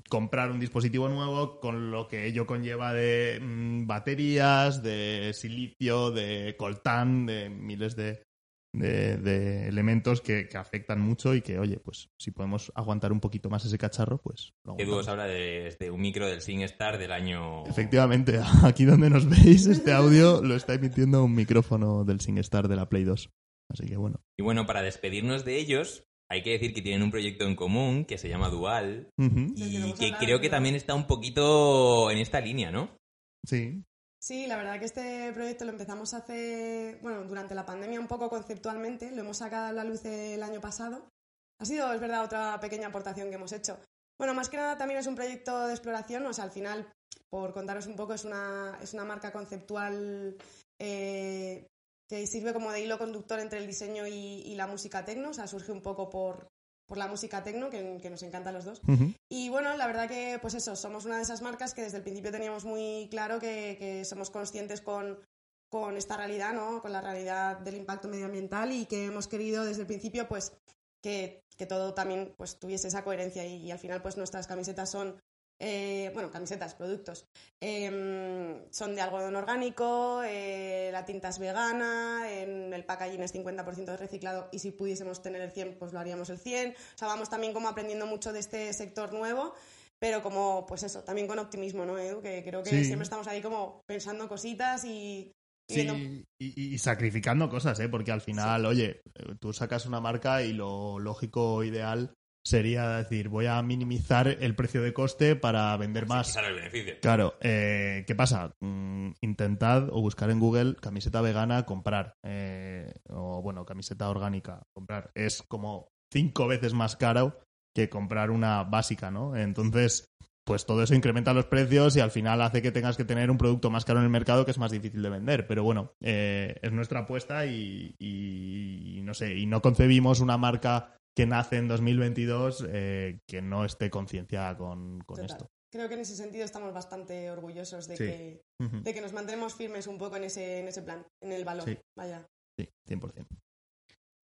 [SPEAKER 2] comprar un dispositivo nuevo con lo que ello conlleva de mm, baterías, de silicio, de coltán, de miles de, de, de elementos que, que afectan mucho y que, oye, pues si podemos aguantar un poquito más ese cacharro, pues lo
[SPEAKER 1] Edu os habla de, de un micro del SingStar del año...
[SPEAKER 2] Efectivamente, [laughs] aquí donde nos veis, este audio lo está emitiendo un micrófono del SingStar de la Play 2. Así que bueno.
[SPEAKER 1] Y bueno, para despedirnos de ellos, hay que decir que tienen un proyecto en común que se llama Dual y que
[SPEAKER 3] hablar,
[SPEAKER 1] creo que también está un poquito en esta línea, ¿no?
[SPEAKER 2] Sí.
[SPEAKER 3] Sí, la verdad que este proyecto lo empezamos hace, bueno, durante la pandemia un poco conceptualmente, lo hemos sacado a la luz el año pasado. Ha sido, es verdad, otra pequeña aportación que hemos hecho. Bueno, más que nada también es un proyecto de exploración, o sea, al final, por contaros un poco, es una, es una marca conceptual eh, que sirve como de hilo conductor entre el diseño y, y la música tecno, o sea, surge un poco por, por la música tecno, que, que nos encanta a los dos. Y bueno, la verdad que, pues eso, somos una de esas marcas que desde el principio teníamos muy claro que, que somos conscientes con, con esta realidad, ¿no? Con la realidad del impacto medioambiental y que hemos querido desde el principio, pues, que, que todo también pues, tuviese esa coherencia y, y al final, pues, nuestras camisetas son, eh, bueno, camisetas, productos, eh, son de algodón orgánico, eh, la tinta es vegana, en el packaging es 50% de reciclado y si pudiésemos tener el 100, pues lo haríamos el 100. O sea, vamos también como aprendiendo mucho de este sector nuevo, pero como, pues eso, también con optimismo, ¿no, Edu? Que creo que
[SPEAKER 2] Sí.
[SPEAKER 3] siempre estamos ahí como pensando cositas y... y
[SPEAKER 2] Sí,
[SPEAKER 3] viendo-
[SPEAKER 2] y, sacrificando cosas, ¿eh? Porque al final, oye, tú sacas una marca y lo lógico ideal sería decir, voy a minimizar el precio de coste para vender más.
[SPEAKER 1] El beneficio.
[SPEAKER 2] Claro, eh, ¿qué pasa? Mm, intentad o buscar en Google camiseta vegana, comprar. eh, o bueno, camiseta orgánica, comprar. Es como cinco veces más caro que comprar una básica, ¿no? Entonces, pues todo eso incrementa los precios y al final hace que tengas que tener un producto más caro en el mercado que es más difícil de vender. Pero bueno, eh, es nuestra apuesta y, y- y no sé, y no concebimos una marca que nace en 2022 eh, que no esté concienciada con, con esto.
[SPEAKER 3] Creo que en ese sentido estamos bastante orgullosos de,
[SPEAKER 2] Sí.
[SPEAKER 3] que,
[SPEAKER 2] Ujú.
[SPEAKER 3] de que nos mantenemos firmes un poco en ese, en ese plan, en el valor.
[SPEAKER 2] Sí.
[SPEAKER 3] Vaya.
[SPEAKER 2] Sí, 100%.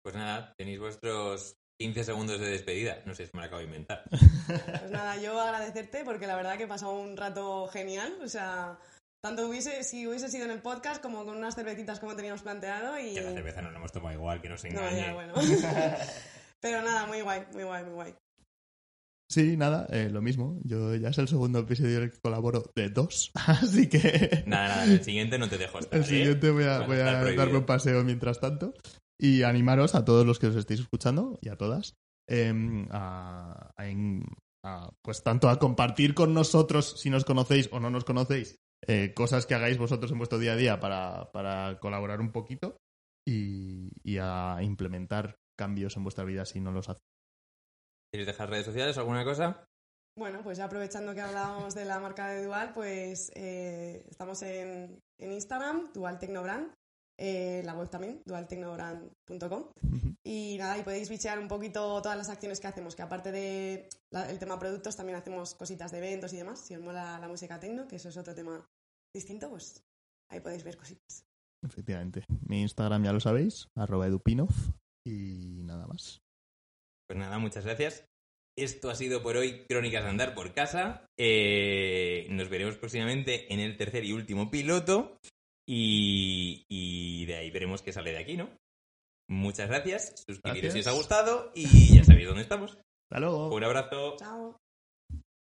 [SPEAKER 1] Pues nada, tenéis vuestros 15 segundos de despedida. No sé si me lo acabo de inventar. [laughs]
[SPEAKER 3] Pues nada, yo agradecerte porque la verdad que he pasado un rato genial. O sea, tanto hubiese, si hubiese sido en el podcast como con unas cervecitas como teníamos planteado. Y...
[SPEAKER 1] Que la cerveza no la hemos tomado igual, que no se
[SPEAKER 3] No,
[SPEAKER 1] engañe.
[SPEAKER 3] ya, bueno. [laughs] Pero nada, muy guay, muy guay, muy guay.
[SPEAKER 2] Sí, nada, eh, lo mismo. Yo ya es el segundo episodio en el que colaboro de dos, [laughs] así que
[SPEAKER 1] Nada, nada, el siguiente no te dejo estar.
[SPEAKER 2] el
[SPEAKER 1] ¿eh?
[SPEAKER 2] siguiente voy a, voy a darme un paseo mientras tanto y animaros a todos los que os estéis escuchando y a todas em, a, a pues tanto a compartir con nosotros si nos conocéis o no nos conocéis eh, cosas que hagáis vosotros en vuestro día a día para, para colaborar un poquito y, y a implementar cambios en vuestra vida si no los hacéis.
[SPEAKER 1] ¿Quieres dejar redes sociales o alguna cosa?
[SPEAKER 3] Bueno, pues ya aprovechando que hablábamos de la marca de Dual, pues eh, estamos en, en Instagram, Dual Tecnobrand, eh, la web también, dualtecnobrand.com. Y nada, y podéis bichear un poquito todas las acciones que hacemos, que aparte del tema productos, también hacemos cositas de eventos y demás. Si os mola la música tecno, que eso es otro tema distinto, pues ahí podéis ver cositas.
[SPEAKER 2] Efectivamente. Mi Instagram ya lo sabéis, arroba edupinov y nada más.
[SPEAKER 1] Pues nada, muchas gracias. esto ha sido por hoy Crónicas de Andar por Casa. Eh, nos veremos próximamente en el tercer y último piloto. Y, y de ahí veremos qué sale de aquí, ¿no? Muchas gracias. Suscribiros si os ha gustado y ya sabéis dónde estamos.
[SPEAKER 2] Hasta luego.
[SPEAKER 1] Un abrazo.
[SPEAKER 3] Chao.